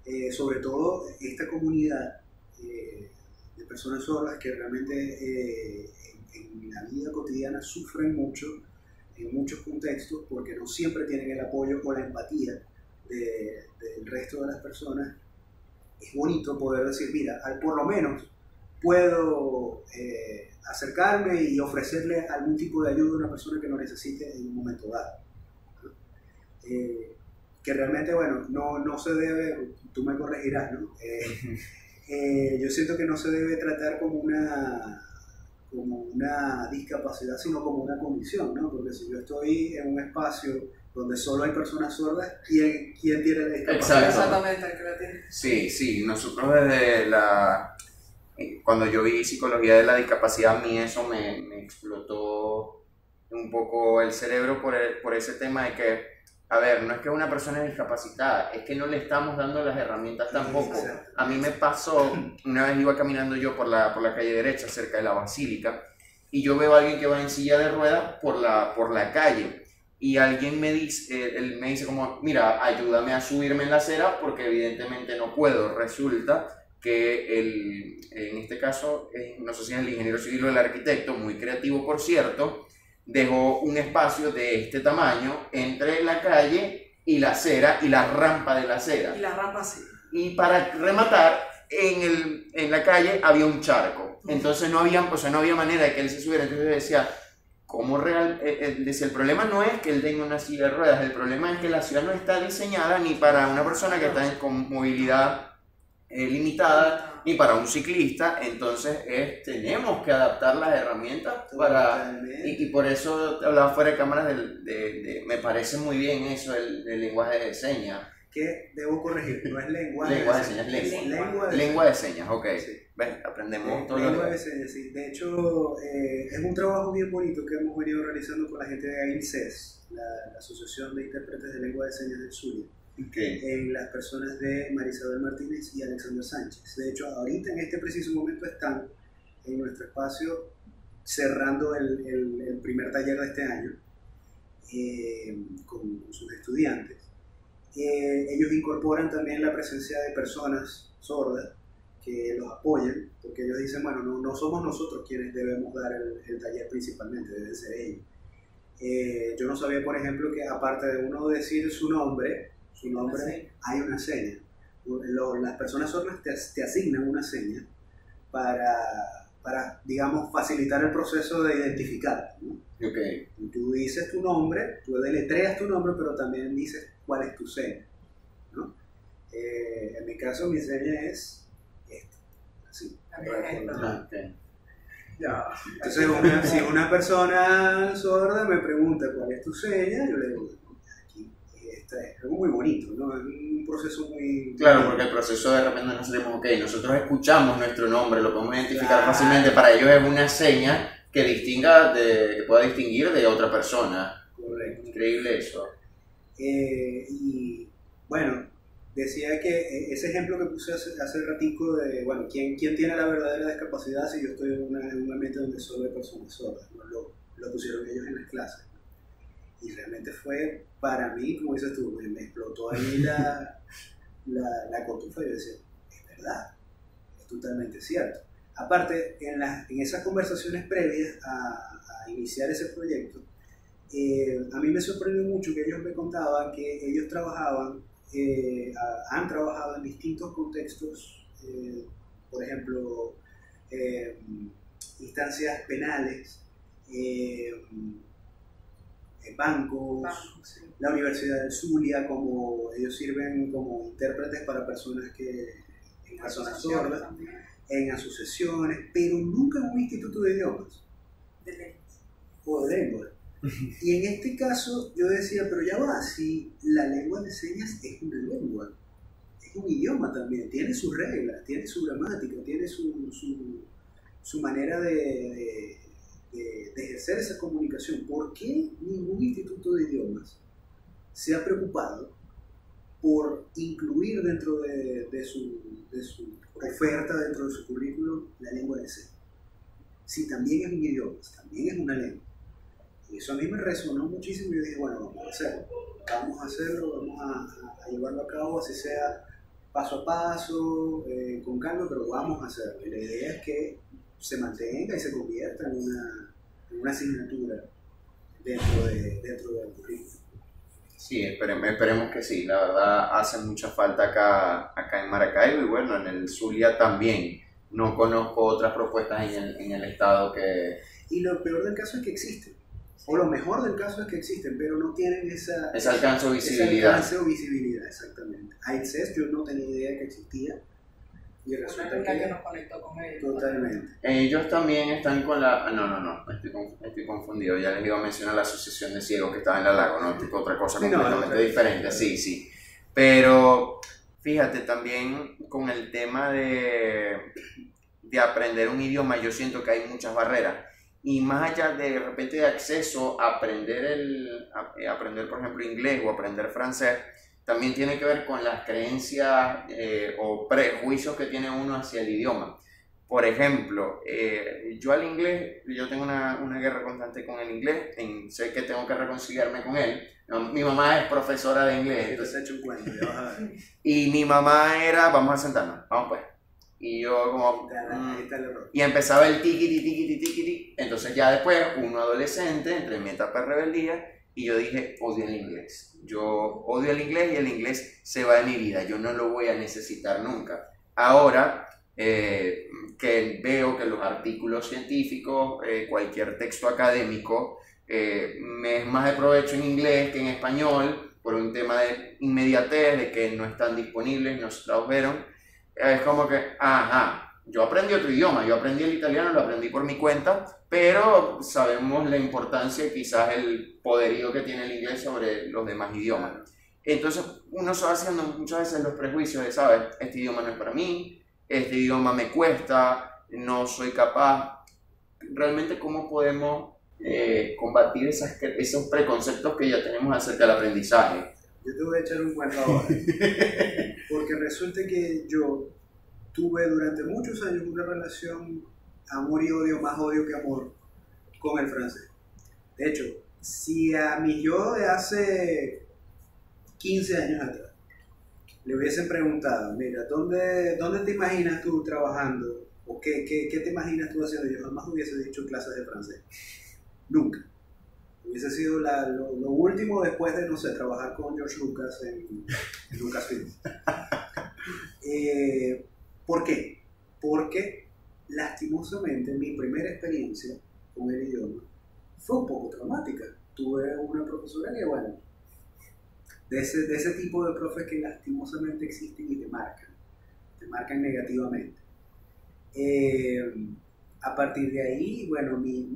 Eh, sobre todo esta comunidad eh, de personas sordas que realmente eh, en la vida cotidiana sufren mucho en muchos contextos porque no siempre tienen el apoyo o la empatía de- del resto de las personas. Es bonito poder decir, mira, al- por lo menos puedo eh, acercarme y ofrecerle algún tipo de ayuda a una persona que lo necesite en un momento dado. Eh, que realmente, bueno, no, no se debe, tú me corregirás, ¿no? Eh, eh, yo siento que no se debe tratar como una, como una discapacidad, sino como una condición, ¿no? Porque si yo estoy en un espacio donde solo hay personas sordas, ¿quién, quién tiene la discapacidad? Exacto. Exactamente, el que lo tiene. Sí, sí, nosotros desde la... Cuando yo vi psicología de la discapacidad, a mí eso me, me explotó un poco el cerebro por, el- por ese tema de que, a ver, no es que una persona es discapacitada, es que no le estamos dando las herramientas tampoco. A mí me pasó, una vez iba caminando yo por la, por la calle derecha, cerca de la basílica, y yo veo a alguien que va en silla de ruedas por la, por la calle. Y alguien me dice, eh, él me dice como, mira, ayúdame a subirme en la acera porque evidentemente no puedo. Resulta que el, en este caso, eh, no sé si es el ingeniero civil o el arquitecto, muy creativo por cierto, dejó un espacio de este tamaño entre la calle y la acera y la rampa de la acera. Y la rampa sí. Y para rematar, en, el, en la calle había un charco. Entonces no había, o sea, no había manera de que él se subiera. Entonces decía, ¿cómo real? eh, eh, decía, el problema no es que él tenga una silla de ruedas, el problema es que la ciudad no está diseñada ni para una persona que está en- con movilidad eh, limitada, ni para un ciclista. Entonces es, tenemos que adaptar las herramientas para... Y, y por eso te hablaba fuera de cámaras, del- de, de- me parece muy bien eso, el, el lenguaje de señas. que debo corregir, no es lenguaje Lenguaje de señas, señas, lengua. lengua de Lengua de señas, ok. Sí. ¿Ves? Aprendemos todo Lengua de señas, sí. De hecho, eh, es un trabajo bien bonito que hemos venido realizando con la gente de AINCES, la, la Asociación de Intérpretes de Lengua de Señas del Zulia, Ok. en las personas de Marisabel Martínez y Alexander Sánchez. De hecho, ahorita en este preciso momento están en nuestro espacio cerrando el, el- el primer taller de este año eh, con sus estudiantes. Eh, ellos incorporan también la presencia de personas sordas que los apoyan, porque ellos dicen, bueno, no, no somos nosotros quienes debemos dar el, el taller principalmente, deben ser ellos. Eh, yo no sabía, por ejemplo, que aparte de uno decir su nombre, su nombre, hay una seña. Lo- las personas sordas te, te asignan una seña para, para digamos, facilitar el proceso de identificar. ¿no? Okay. Tú dices tu nombre, tú deletreas tu nombre, pero también dices cuál es tu seña. ¿no? Eh, en mi caso, mi seña es esta. Así. Ah, okay. Entonces, una, si una persona sorda me pregunta cuál es tu seña, yo le digo, es algo muy bonito, ¿no? Es un proceso muy... Claro, porque el proceso de repente nos sabemos, ok, nosotros escuchamos nuestro nombre, lo podemos identificar fácilmente, para ellos es una seña que distinga, de, que pueda distinguir de otra persona. Correcto. Increíble eso. Eh, y bueno, decía que eh, ese ejemplo que puse hace, hace ratico de, bueno, ¿quién, ¿quién tiene la verdadera discapacidad si yo estoy en, una, en un ambiente donde solo hay personas sordas? ¿no? Lo, lo, pusieron ellos en las clases. Y realmente fue, para mí, como dices tú, me, me explotó ahí la, la, la cotufa y yo decía, es verdad, es totalmente cierto. Aparte, en, las, en esas conversaciones previas a, a iniciar ese proyecto, eh, a mí me sorprendió mucho que ellos me contaban que ellos trabajaban eh, han trabajado en distintos contextos, eh, por ejemplo, instancias penales, bancos, sí. la Universidad del Zulia, como ellos sirven como intérpretes para personas que en personas sordas, en asociaciones, pero nunca en un instituto de idiomas de leyes. o de lengua. Y en este caso yo decía, pero ya va, si la lengua de señas es una lengua, es un idioma también, tiene sus reglas, tiene su gramática, tiene su, su, su manera de, de, de- de ejercer esa comunicación. ¿Por qué ningún instituto de idiomas se ha preocupado por incluir dentro de, de su, de su oferta, dentro de su currículum, la lengua de señas? Si también es un idioma, también es una lengua. Y eso a mí me resonó muchísimo y yo dije, bueno, vamos a hacerlo, vamos a hacerlo, vamos a- a llevarlo a cabo, así sea paso a paso, eh, con calma, pero vamos a hacerlo. Y la idea es que se mantenga y se convierta en una, en una asignatura dentro, de, dentro del currículum. Sí, esperemos, esperemos que sí. La verdad hace mucha falta acá, acá en Maracaibo y bueno, en el Zulia también. No conozco otras propuestas en el, en el estado que Y lo peor del caso es que existen, o lo mejor del caso es que existen, pero no tienen esa, ese alcance o ese visibilidad. alcance o visibilidad, exactamente. AICES yo no tenía idea que existía y resulta que que nos conectó con ellos. totalmente. Ellos también están con la... ah, No, no, no, estoy, conf- estoy confundido. Ya les iba a mencionar la Asociación de Ciegos que estaba en la Lago, ¿no? Tipo otra cosa completamente no, diferente, sí, sí. Pero fíjate, también con el tema de, de aprender un idioma, yo siento que hay muchas barreras. Y más allá de, de repente de acceso a aprender, el, a- eh, aprender, por ejemplo, inglés o aprender francés, también tiene que ver con las creencias eh, o prejuicios que tiene uno hacia el idioma. Por ejemplo, eh, yo al inglés, yo tengo una, una guerra constante con el inglés, en- sé que tengo que reconciliarme con él. No, Mi mamá es profesora de inglés, entonces, he hecho un cuento, y mi mamá era, vamos a sentarnos, vamos pues. Y yo como... mm, y empezaba el tiquiti, tiquiti, tiquiti. Entonces ya después, uno adolescente, entre en mi etapa de rebeldía, y yo dije, odio el inglés. Yo odio el inglés y el inglés se va de mi vida. Yo no lo voy a necesitar nunca. Ahora eh, que veo que los artículos científicos, eh, cualquier texto académico, eh, me es más de provecho en inglés que en español, por un tema de inmediatez, de que no están disponibles, no se tradujeron. Es como que, ajá, yo aprendí otro idioma, yo aprendí el italiano, lo aprendí por mi cuenta, pero sabemos la importancia y quizás el poderío que tiene el inglés sobre los demás idiomas. Entonces uno se va haciendo muchas veces los prejuicios de, ¿sabes? Este idioma no es para mí, este idioma me cuesta, no soy capaz. Realmente, ¿cómo podemos eh, combatir esas, esos preconceptos que ya tenemos acerca del aprendizaje? Yo te voy a echar un cuento ahora. Porque resulta que yo tuve durante muchos años una relación amor y odio, más odio que amor, con el francés. De hecho, si a mi yo de hace 15 años atrás le hubiesen preguntado, mira, ¿dónde, dónde te imaginas tú trabajando? ¿O qué, qué, qué te imaginas tú haciendo? Yo jamás hubiese dicho clases de francés. Nunca. Hubiese sido la- lo, lo último después de, no sé, trabajar con George Lucas en, en Lucasfilm. Eh, ¿Por qué? Porque lastimosamente mi primera experiencia con el idioma fue un poco traumática. Tuve una profesora que, bueno, de ese, de ese tipo de profes que lastimosamente existen y te marcan, te marcan negativamente. Eh, a partir de ahí, bueno, mi,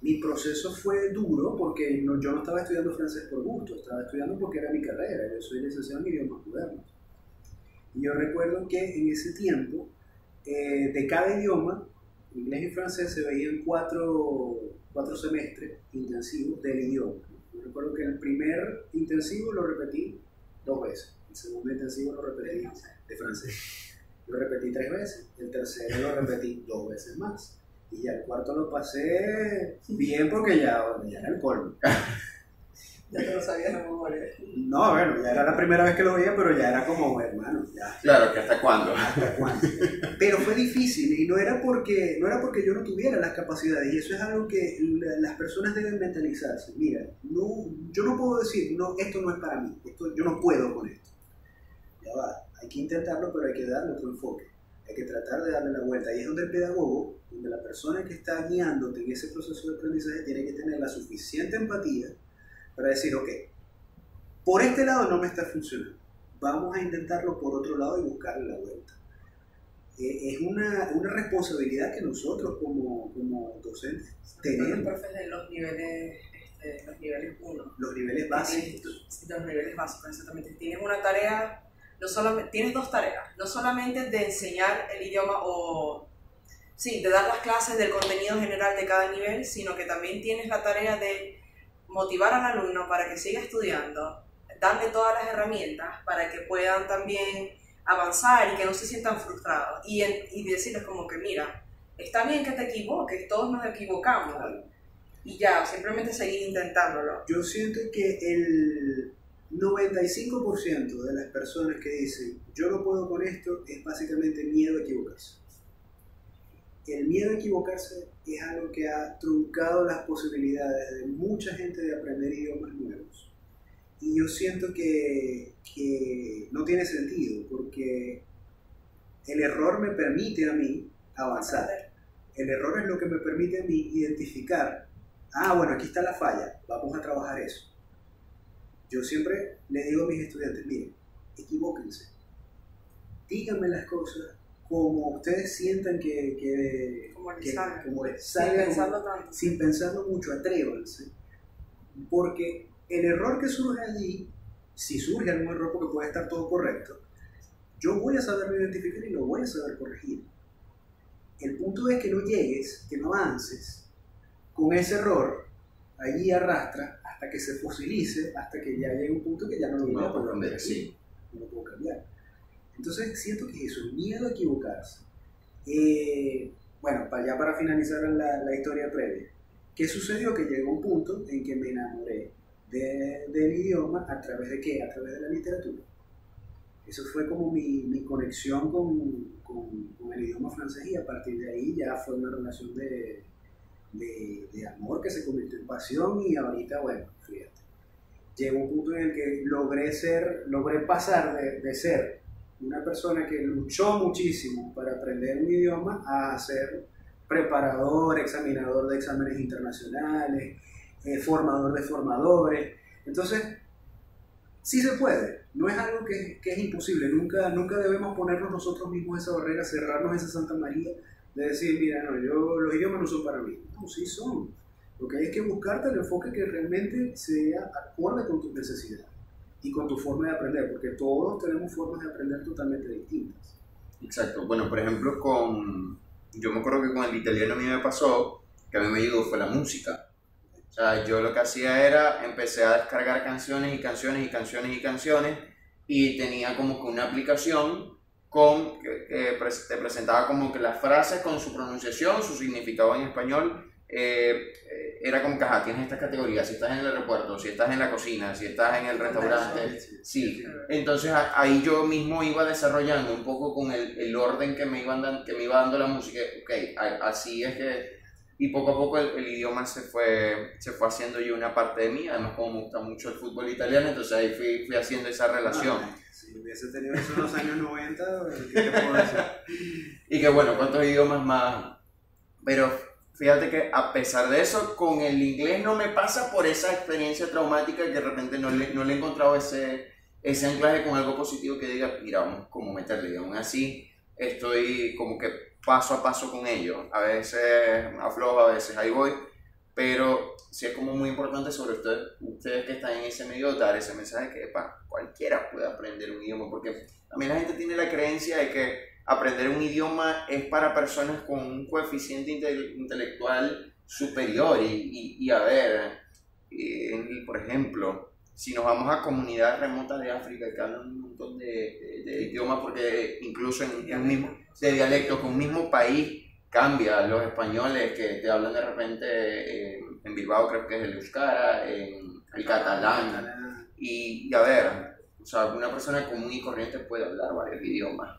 mi, proceso fue duro porque no, yo no estaba estudiando francés por gusto, estaba estudiando porque era mi carrera, yo soy licenciado en idiomas modernos. Y yo recuerdo que en ese tiempo, eh, de cada idioma, inglés y francés, se veían cuatro, cuatro semestres intensivos del idioma. Yo recuerdo que el primer intensivo lo repetí dos veces, el segundo intensivo lo repetí de francés lo repetí tres veces, el tercero lo repetí dos veces más. Y ya el cuarto lo pasé bien porque ya, ya era el colmo. Ya te lo sabías de memoria. No, bueno, ya era la primera vez que lo veía, pero ya era como, hermano, ya. Claro, que hasta cuándo. ¿Hasta cuándo? Pero fue difícil y no era, porque, no era porque yo no tuviera las capacidades y eso es algo que las personas deben mentalizarse. Mira, no, yo no puedo decir, no, esto no es para mí, esto, yo no puedo con esto. Ya va, hay que intentarlo, pero hay que darle otro enfoque. Hay que tratar de darle la vuelta. Y es donde el pedagogo, donde la persona que está guiándote en ese proceso de aprendizaje tiene que tener la suficiente empatía para decir, ok, por este lado no me está funcionando. Vamos a intentarlo por otro lado y buscarle la vuelta. Eh, es una, una, responsabilidad que nosotros como, como docentes tenemos. Los los niveles este, los niveles 1. Los niveles básicos. Los niveles básicos, exactamente. Tienes una tarea no solamente, tienes dos tareas, no solamente de enseñar el idioma o, sí, de dar las clases del contenido general de cada nivel, sino que también tienes la tarea de motivar al alumno para que siga estudiando, darle todas las herramientas para que puedan también avanzar y que no se sientan frustrados y, y decirles como que mira, está bien que te equivoques, todos nos equivocamos y ya, simplemente seguir intentándolo. Yo siento que el, 95% de las personas que dicen yo no puedo con esto es básicamente miedo a equivocarse. El miedo a equivocarse es algo que ha truncado las posibilidades de mucha gente de aprender idiomas nuevos. Y yo siento que, que no tiene sentido porque el error me permite a mí avanzar. El error es lo que me permite a mí identificar, ah, bueno, aquí está la falla, vamos a trabajar eso yo siempre le digo a mis estudiantes, miren, equivóquense. Díganme las cosas como ustedes sientan que, que como les sin pensarlo tanto. Sin pensarlo mucho, atrévanse. Porque el error que surge allí, si surge algún error porque puede estar todo correcto, yo voy a saberlo identificar y lo voy a saber corregir. El punto es que no llegues, que no avances con ese error, allí arrastra hasta que se fosilice, hasta que ya llegue un punto que ya no lo voy a poder cambiar. Sí. No lo puedo cambiar. Entonces siento que es eso, el miedo a equivocarse. Eh, bueno, para ya para finalizar la, la, historia previa, ¿qué sucedió? Que llegó un punto en que me enamoré de, del idioma a través de qué? A través de la literatura. Eso fue como mi, mi conexión con, con, con el idioma francés y a partir de ahí ya fue una relación de, de, amor que se convirtió en pasión y ahorita, bueno, fíjate, llegó un punto en el que logré ser, logré pasar de, de ser una persona que luchó muchísimo para aprender un idioma a ser preparador, examinador de exámenes internacionales, eh, formador de formadores. Entonces, sí se puede, no es algo que, que, es imposible, nunca, nunca debemos ponernos nosotros mismos esa barrera, cerrarnos esa Santa María de decir, mira, no, yo, los idiomas no son para mí. No, sí son. Lo que hay es que buscarte el enfoque que realmente sea acorde con tus necesidades y con tu forma de aprender, porque todos tenemos formas de aprender totalmente distintas. Exacto. Bueno, por ejemplo, con. Yo me acuerdo que con el italiano a mí me pasó que a mí me ayudó fue la música. O sea, yo lo que hacía era, empecé a descargar canciones y canciones y canciones y canciones y tenía como que una aplicación con, que, te presentaba como que las frases con su pronunciación, su significado en español, eh, eh, era como que, ajá, tienes estas categorías, si estás en el aeropuerto, si estás en la cocina, si estás en el restaurante, sí. Entonces ahí yo mismo iba desarrollando un poco con el, el orden que me, iban que me iba dando la música, ok, así es que y poco a poco el, idioma se fue, se fue haciendo yo una parte de mí, además como me gusta mucho el fútbol italiano, entonces ahí fui, fui haciendo esa relación. Ah, si hubiese tenido eso en los años 90, ¿qué te puedo decir? y que bueno, ¿cuántos idiomas más? Pero fíjate que a pesar de eso, con el inglés no me pasa por esa experiencia traumática que de repente no le, no le he encontrado ese, ese anclaje con algo positivo que diga, mira, vamos como meterle. Y aún así estoy como que paso a paso con ello. A veces aflojo, a veces ahí voy, pero sí es como muy importante sobre ustedes, ustedes que están en ese medio dar ese mensaje que pa, cualquiera puede aprender un idioma, porque también la gente tiene la creencia de que aprender un idioma es para personas con un coeficiente intelectual superior y, y, a ver, por ejemplo, si nos vamos a comunidades remotas de África que hablan un montón de, de, idiomas, porque incluso en, un mismo, de dialectos, con un mismo país cambia, los españoles que te hablan de repente eh, en Bilbao creo que es el euskara, en el catalán, y, a ver, o sea, una persona común y corriente puede hablar varios idiomas.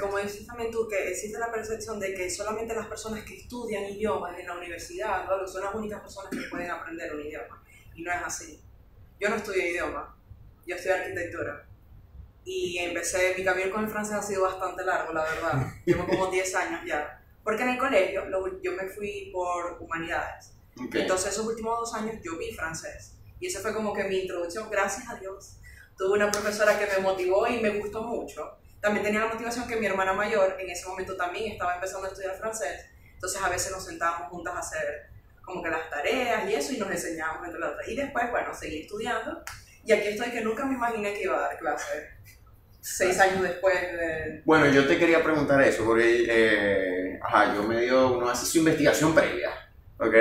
Como dices también tú, que existe la percepción de que solamente las personas que estudian idiomas en la universidad son las únicas personas que pueden aprender un idioma, y no es así yo no estudié idioma, yo estudié arquitectura. Y empecé, mi camino con el francés ha sido bastante largo, la verdad. Llevo como 10 años ya. Porque en el colegio yo me fui por humanidades. Entonces esos últimos dos años yo vi francés. Y eso fue como que mi introducción, gracias a Dios. Tuve una profesora que me motivó y me gustó mucho. También tenía la motivación que mi hermana mayor en ese momento también estaba empezando a estudiar francés. Entonces a veces nos sentábamos juntas a hacer como que las tareas y eso, y nos enseñábamos entre las otras. Y después, bueno, seguí estudiando, y aquí estoy que nunca me imaginé que iba a dar clase seis años después de... Bueno, yo te quería preguntar eso, porque, eh, ajá, yo me dio, uno hace su investigación previa, ¿ok?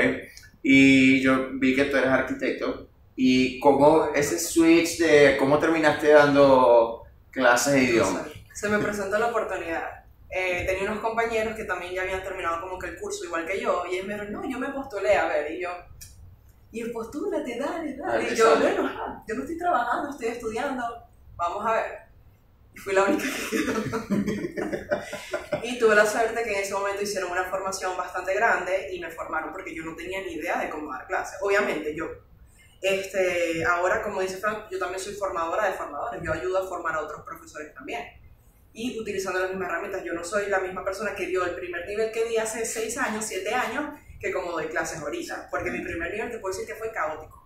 Y yo vi que tú eres arquitecto, y cómo ese switch de cómo terminaste dando clases de idioma. Se me presentó la oportunidad eh, tenía unos compañeros que también ya habían terminado como que el curso igual que yo, y ellos me dijeron, no, yo me postulé a ver, y yo, y postúlate, dale, dale, y yo, bueno, yo no estoy trabajando, estoy estudiando, vamos a ver. Y fui la única que Y tuve la suerte que en ese momento hicieron una formación bastante grande y me formaron porque yo no tenía ni idea de cómo dar clases. Obviamente, yo este, ahora, como dice Frank, yo también soy formadora de formadores, yo ayudo a formar a otros profesores también y utilizando las mismas herramientas. Yo no soy la misma persona que dio el primer nivel que di hace 6 años, 7 años, que como doy clases ahorita, porque mi primer nivel te puedo decir que fue caótico.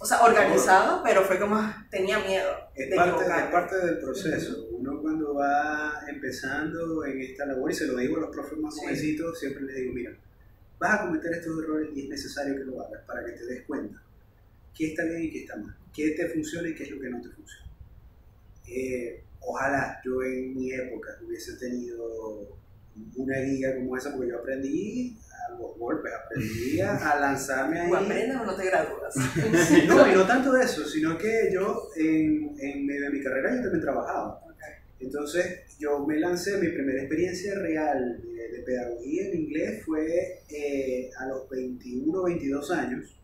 O sea, organizado, pero fue como, tenía miedo. Es, parte, es parte del proceso. Uno cuando va empezando en esta labor, y se lo digo a los profes más jovencitos, siempre les digo, mira, vas a cometer estos errores y es necesario que lo hagas para que te des cuenta qué está bien y qué está mal, qué te funciona y qué es lo que no te funciona. Eh, ojalá yo en mi época hubiese tenido una guía como esa, porque yo aprendí a los golpes, aprendí a lanzarme ahí. ¿O aprendes o no te gradúas? no, y no tanto de eso, sino que yo en, en medio de mi carrera yo también trabajaba. Entonces yo me lancé, mi primera experiencia real de, pedagogía en inglés fue eh, a los 21, 22 años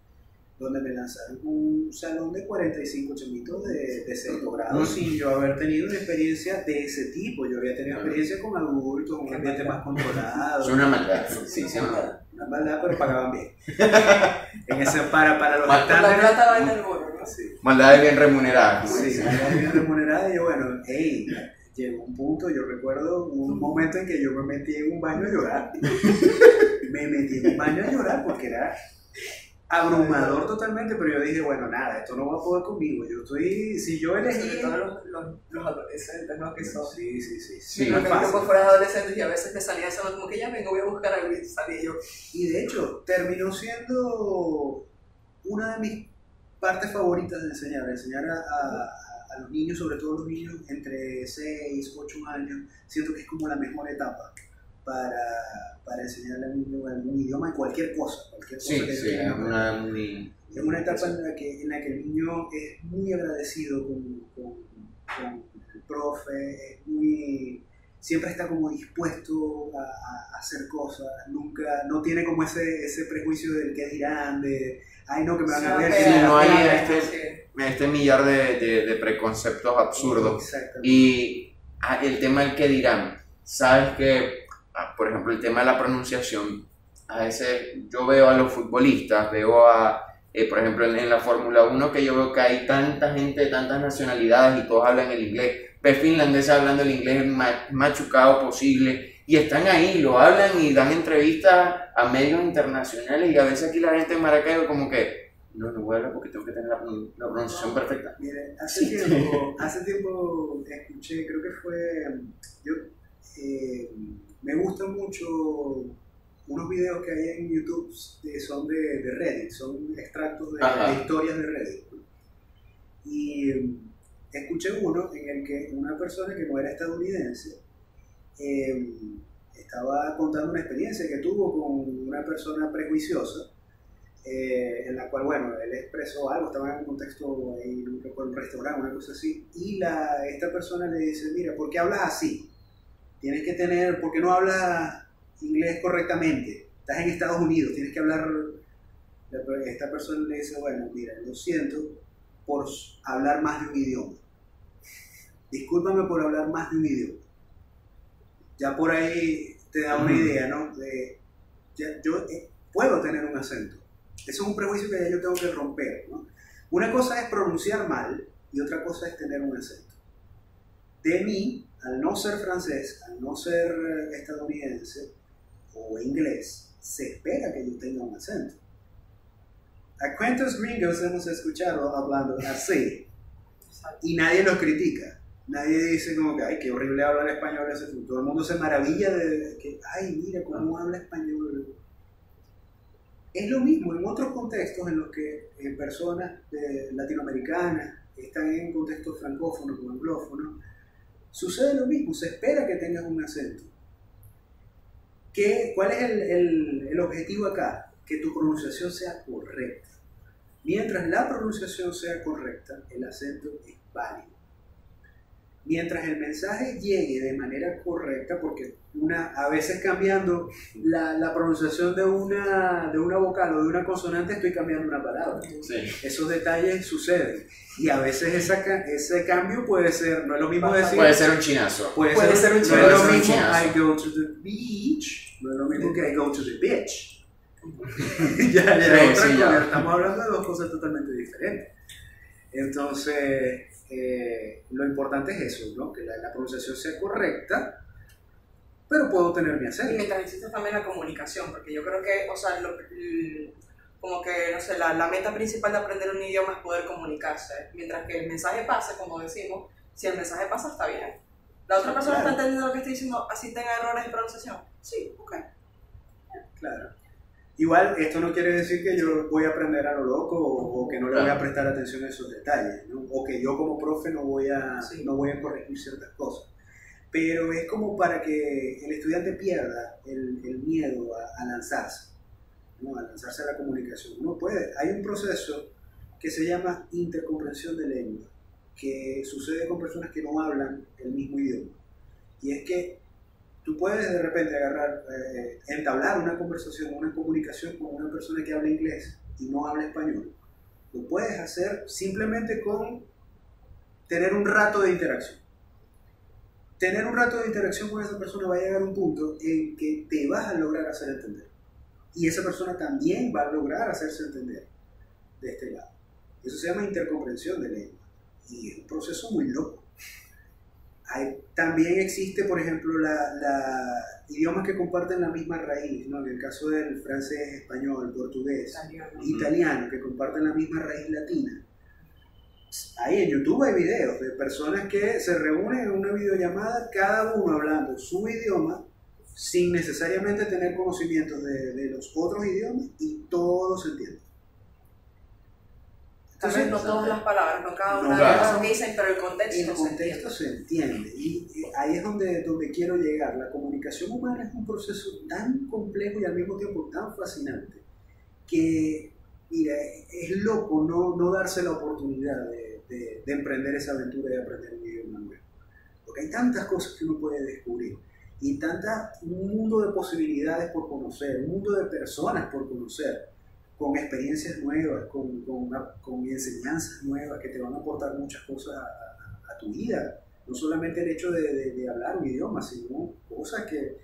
donde me lanzaron un salón de 45 chamitos de, de sexto grado sin yo haber tenido una experiencia de ese tipo. Yo había tenido experiencia con adultos, con un ambiente más controlado. Es una maldad. Sí, sí, una, una maldad, pero pagaban bien. en ese, para, para los estándares. La plata va en el bono, ¿no? Sí. Maldad bien remunerada. Sí, maldad bien remunerada. Y yo, bueno, hey, llegó un punto, yo recuerdo un momento en que yo me metí en un baño a llorar. me metí en un baño a llorar porque era abrumador totalmente, pero yo dije, bueno, nada, esto no va a poder conmigo. Yo estoy, si yo elegí. Sobre los, los, los, adolescentes, ¿no? Que son. Sí, sí, sí. sí no, que yo fuera adolescente y a veces me salía eso, como que ya vengo, voy a buscar algo y salí yo. Y de hecho, terminó siendo una de mis partes favoritas de enseñar, enseñar a, a, a los niños, sobre todo los niños entre 6, 8 años, siento que es como la mejor etapa para, para enseñarle a un niño algún idioma, en cualquier cosa. Cualquier cosa sí, que sí, es una, muy, es una etapa en la, que, en la que el niño es muy agradecido con, con, con el profe, es muy, siempre está como dispuesto a, a, hacer cosas, nunca, no tiene como ese, ese prejuicio del que dirán, de, ay no, que me van a ver. Sí, no hay este, este millar de, de, de preconceptos absurdos. Y ah, el tema del que dirán, sabes que por ejemplo, el tema de la pronunciación, a veces yo veo a los futbolistas, veo a, eh, por ejemplo, en, la Fórmula 1 que yo veo que hay tanta gente de tantas nacionalidades y todos hablan el inglés. Ves finlandeses hablando el inglés más machucado posible y están ahí, lo hablan y dan entrevistas a medios internacionales y a veces aquí la gente en Maracaibo como que no, no voy a hablar porque tengo que tener la, pronunciación perfecta. Mire, hace, tiempo, hace tiempo escuché, creo que fue, yo eh, me gustan mucho unos videos que hay en YouTube que son de, de Reddit, son extractos de, historias de Reddit. Y mm, escuché uno en el que una persona que no era estadounidense eh, estaba contando una experiencia que tuvo con una persona prejuiciosa, eh, en la cual, bueno, él expresó algo, estaba en un contexto, en un, restaurante, una cosa así, y la, esta persona le dice, mira, ¿por qué hablas así? Tienes que tener, ¿por qué no hablas inglés correctamente? Estás en Estados Unidos, tienes que hablar... Esta persona le dice, bueno, mira, lo siento por hablar más de un idioma. Discúlpame por hablar más de un idioma ya por ahí te da una idea, ¿no? De, yo eh, puedo tener un acento. Eso es un prejuicio que ya yo tengo que romper, ¿no? Una cosa es pronunciar mal y otra cosa es tener un acento. De mí, al no ser francés, al no ser estadounidense o inglés, se espera que yo tenga un acento. ¿A cuántos gringos hemos escuchado hablando así? Y nadie lo critica. Nadie dice como que, ay, qué horrible hablar español ese Todo el mundo se maravilla de que, ay, mira cómo habla español. Es lo mismo en otros contextos en los que personas latinoamericanas están en contextos francófonos o anglófonos, sucede lo mismo, se espera que tengas un acento. ¿Qué, ¿Cuál es el, el, el objetivo acá? Que tu pronunciación sea correcta. Mientras la pronunciación sea correcta, el acento es válido mientras el mensaje llegue de manera correcta, porque una, a veces cambiando la, la, pronunciación de una, de una vocal o de una consonante estoy cambiando una palabra. Esos detalles suceden. Y a veces esa, ese cambio puede ser, no es lo mismo decir... Puede ser un chinazo. Puede, ser, un chinazo. No es lo mismo I go to the beach, no es lo mismo que I go to the beach. ya, ya, ya. Estamos hablando de dos cosas totalmente diferentes. Entonces, eh, lo importante es eso, ¿no? que la, pronunciación sea correcta, pero puedo tener mi acento. Y mientras existe también la comunicación, porque yo creo que, o sea, como que, no sé, la, la, meta principal de aprender un idioma es poder comunicarse. Mientras que el mensaje pase, como decimos, si el mensaje pasa, está bien. ¿La otra persona está entendiendo lo que estoy diciendo, así tenga errores de pronunciación? Sí, ok. Claro. Igual, esto no quiere decir que yo voy a aprender a lo loco o, que no le voy a prestar atención a esos detalles, ¿no? o que yo como profe no voy, a, no voy a corregir ciertas cosas. Pero es como para que el estudiante pierda el, el miedo a, lanzarse, ¿no? a lanzarse a la comunicación. Uno puede, hay un proceso que se llama intercomprensión de lengua, que sucede con personas que no hablan el mismo idioma. Y es que tú puedes de repente agarrar, eh, entablar una conversación, una comunicación con una persona que habla inglés y no habla español. Lo puedes hacer simplemente con tener un rato de interacción. Tener un rato de interacción con esa persona va a llegar a un punto en que te vas a lograr hacer entender. Y esa persona también va a lograr hacerse entender de este lado. Eso se llama intercomprensión de lengua. Y es un proceso muy loco también existe, por ejemplo, la, idiomas que comparten la misma raíz, ¿no? en el caso del francés, español, portugués, italiano, que comparten la misma raíz latina. Ahí en YouTube hay videos de personas que se reúnen en una videollamada, cada uno hablando su idioma, sin necesariamente tener conocimientos de, de los otros idiomas, y todos se entienden. Vez no todas las palabras, no cada una de las que dicen, pero el contexto, el contexto se, entiende. Y ahí es donde, donde quiero llegar. La comunicación humana es un proceso tan complejo y al mismo tiempo tan fascinante que, mira, es loco no, no darse la oportunidad de, de, de emprender esa aventura y aprender un idioma nuevo. Porque hay tantas cosas que uno puede descubrir y tanta, un mundo de posibilidades por conocer, un mundo de personas por conocer con experiencias nuevas, con, con, con, enseñanzas nuevas que te van a aportar muchas cosas a, tu vida. No solamente el hecho de, de, hablar un idioma, sino cosas que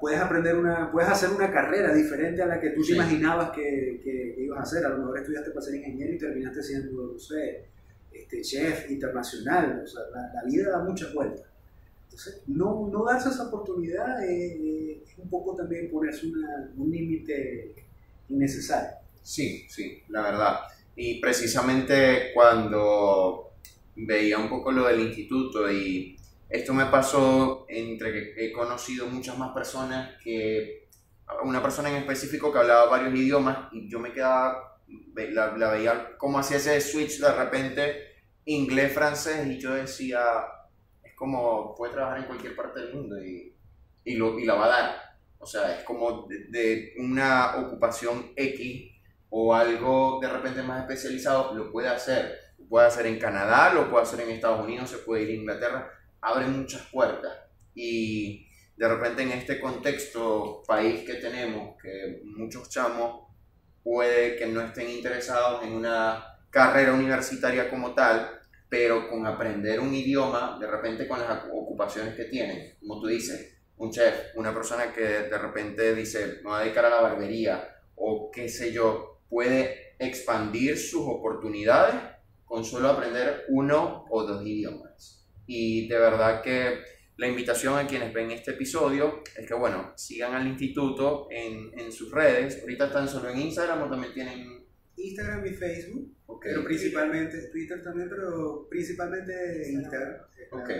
puedes aprender una, puedes hacer una carrera diferente a la que tú te imaginabas que, que, ibas a hacer. A lo mejor estudiaste para ser ingeniero y terminaste siendo, no sé, este, chef internacional. O sea, la, vida da muchas vueltas. Entonces, no, no darse esa oportunidad es, un poco también ponerse un límite innecesario. Sí, sí, la verdad. Y precisamente cuando veía un poco lo del instituto y esto me pasó entre que he conocido muchas más personas que una persona en específico que hablaba varios idiomas y yo me quedaba, la, la veía como hacía ese switch de repente inglés-francés y yo decía, es como puede trabajar en cualquier parte del mundo y, y, lo, y la va a dar. O sea, es como de, de una ocupación X o algo de repente más especializado, lo puede hacer. Lo puede hacer en Canadá, lo puede hacer en Estados Unidos, se puede ir a Inglaterra abre muchas puertas. Y de repente en este contexto país que tenemos, que muchos chamos puede que no estén interesados en una carrera universitaria como tal, pero con aprender un idioma, de repente con las ocupaciones que tienen, como tú dices, un chef, una persona que de repente dice, me voy a dedicar a la barbería, o qué sé yo, puede expandir sus oportunidades con solo aprender uno o dos idiomas. Y de verdad que la invitación a quienes ven este episodio es que, bueno, sigan al instituto en, en sus redes. Ahorita están solo en Instagram o también tienen... Instagram y Facebook, pero principalmente Twitter también, pero principalmente Instagram. Ok.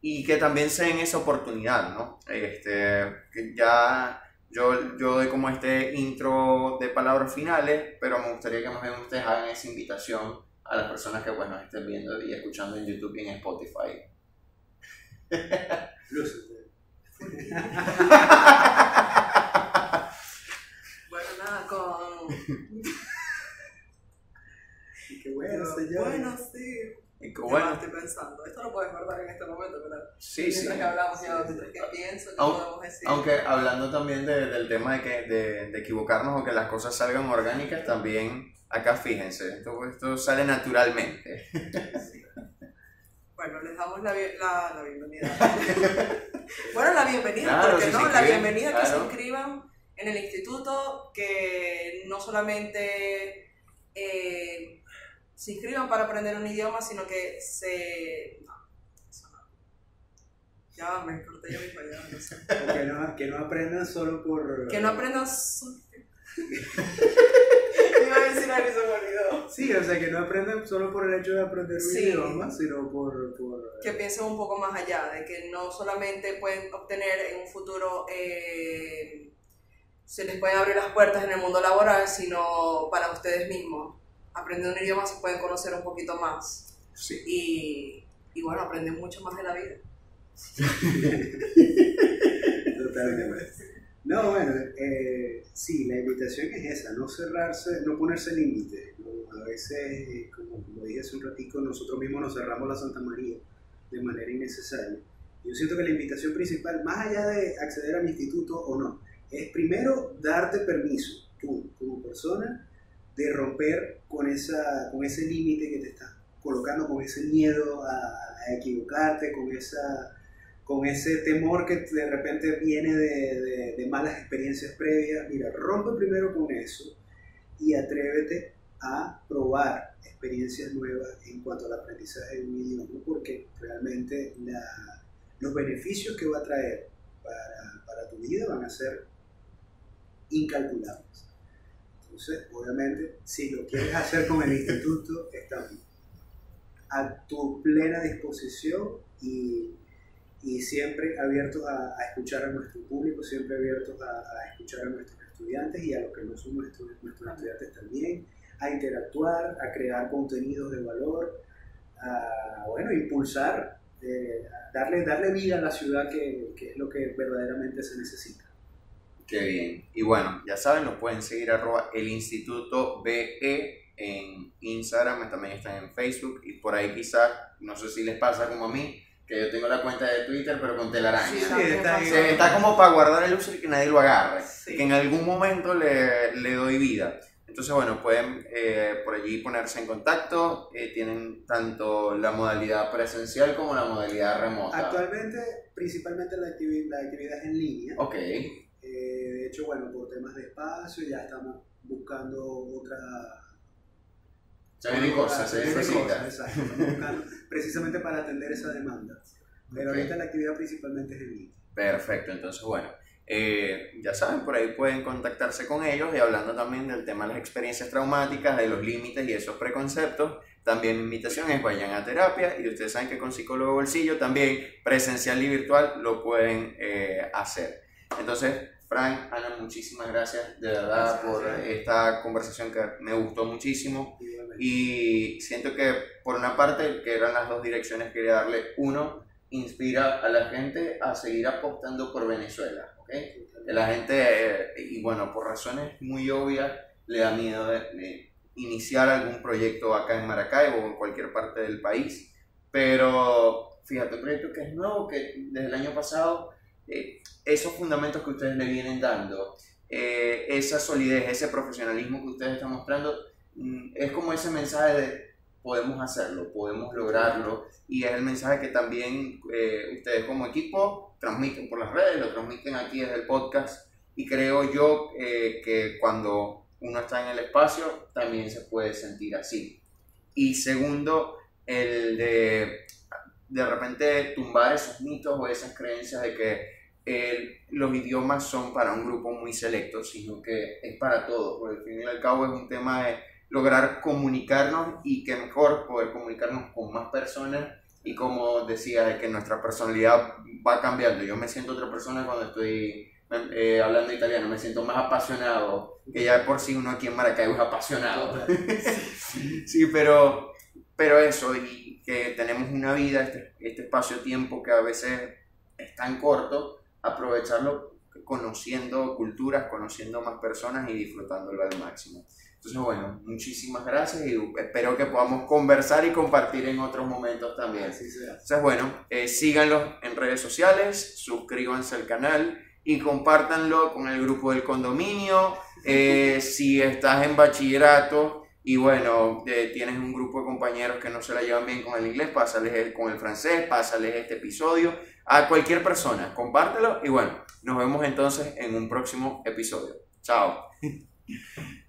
Y que también se den esa oportunidad, ¿no? Este, que ya yo, yo doy como este intro de palabras finales, pero me gustaría que más bien ustedes hagan esa invitación a las personas que pues, nos estén viendo y escuchando en YouTube y en Spotify. bueno, nada, con... qué bueno, señor. Bueno, sí. Bueno. estoy pensando. Esto lo puedes guardar en este momento, pero sí, sí. que hablamos ya, ¿qué pienso? ¿Qué podemos decir? Aunque hablando también de, del tema de, que, de, de equivocarnos o que las cosas salgan orgánicas, también Acá fíjense, esto, esto sale naturalmente. Bueno, les damos la, la, la bienvenida. bueno, la bienvenida, porque no, la bienvenida que se inscriban en el instituto, que no solamente eh, se inscriban para aprender un idioma, sino que se... No, eso no. Ya me corté yo mismo, ya no sé. Que no, que no aprendan solo por... Que no aprendan solo... Iba a decir algo se me olvidó. Sí, o sea, que no aprendan solo por el hecho de aprender un idioma, sino por, por... Que piensen un poco más allá, de que no solamente pueden obtener en un futuro... Eh, se les pueden abrir las puertas en el mundo laboral, sino para ustedes mismos. Aprendiendo un idioma se pueden conocer un poquito más. Sí. Y, y bueno, aprenden mucho más de la vida. Totalmente. No, bueno, eh, sí, la invitación es esa, no cerrarse, no ponerse límites. A veces, eh, como, como, dije hace un ratico, nosotros mismos nos cerramos la Santa María de manera innecesaria. Yo siento que la invitación principal, más allá de acceder al instituto o no, es primero darte permiso, tú como persona, de romper con, esa, con ese límite que te estás colocando, con ese miedo a, equivocarte, con esa con ese temor que de repente viene de, de, malas experiencias previas, mira, rompe primero con eso y atrévete a probar experiencias nuevas en cuanto al aprendizaje de un idioma, porque realmente los beneficios que va a traer para, para, tu vida van a ser incalculables. Entonces, obviamente, si lo quieres hacer con el instituto, está a tu plena disposición y y siempre abiertos a, escuchar a nuestro público, siempre abiertos a, escuchar a nuestros estudiantes y a los que no son nuestros, nuestros estudiantes también, a interactuar, a crear contenidos de valor, a bueno, impulsar, eh, darle, darle vida a la ciudad que, que, es lo que verdaderamente se necesita. Qué bien. Y bueno, ya saben, nos pueden seguir arroba el Instituto BE en Instagram, también están en Facebook y por ahí quizás, no sé si les pasa como a mí, que yo tengo la cuenta de Twitter, pero con telaraña. Sí, está, está, como para guardar el uso y que nadie lo agarre. Que en algún momento le, le, doy vida. Entonces, bueno, pueden eh, por allí ponerse en contacto. Eh, tienen tanto la modalidad presencial como la modalidad remota. Actualmente, principalmente la, actividad, la actividad es en línea. Ok. Eh, de hecho, bueno, por temas de espacio ya estamos buscando otra... Se vienen cosas, se vienen cosas, exacto. Estamos buscando precisamente para atender esa demanda. Pero ahorita la actividad principalmente es en línea. Perfecto, entonces bueno, eh, ya saben, por ahí pueden contactarse con ellos y hablando también del tema de las experiencias traumáticas, de los límites y esos preconceptos. También mi invitación es vayan a terapia y ustedes saben que con psicólogo bolsillo también presencial y virtual lo pueden eh, hacer. Entonces, Frank, Ana, muchísimas gracias de verdad por esta conversación que me gustó muchísimo y siento que por una parte, que eran las dos direcciones, quería darle uno, inspira a la gente a seguir apostando por Venezuela. ¿okay? La gente, eh, y bueno, por razones muy obvias, le da miedo de, iniciar algún proyecto acá en Maracaibo o en cualquier parte del país. Pero fíjate, un proyecto que es nuevo, que desde el año pasado, eh, esos fundamentos que ustedes le vienen dando, eh, esa solidez, ese profesionalismo que ustedes están mostrando, mm, es como ese mensaje de podemos hacerlo, podemos lograrlo y es el mensaje que también eh, ustedes como equipo transmiten por las redes, lo transmiten aquí desde el podcast y creo yo eh, que cuando uno está en el espacio también se puede sentir así. Y segundo, el de de repente tumbar esos mitos o esas creencias de que los idiomas son para un grupo muy selecto, sino que es para todos, porque al fin y al cabo es un tema de lograr comunicarnos y que mejor poder comunicarnos con más personas y como decía, de que nuestra personalidad va cambiando. Yo me siento otra persona cuando estoy eh, hablando italiano, me siento más apasionado, que ya de por sí uno aquí en Maracaibo es apasionado. sí, pero, pero eso, y que tenemos una vida, este, este espacio-tiempo que a veces es tan corto, aprovecharlo conociendo culturas, conociendo más personas y disfrutándolo al máximo. Entonces, bueno, muchísimas gracias y espero que podamos conversar y compartir en otros momentos también. Entonces, bueno, eh, síganlos en redes sociales, suscríbanse al canal y compártanlo con el grupo del condominio. Eh, si estás en bachillerato y bueno, eh, tienes un grupo de compañeros que no se la llevan bien con el inglés, pásales con el francés, pásales este episodio a cualquier persona, compártelo y bueno, nos vemos entonces en un próximo episodio. Chao.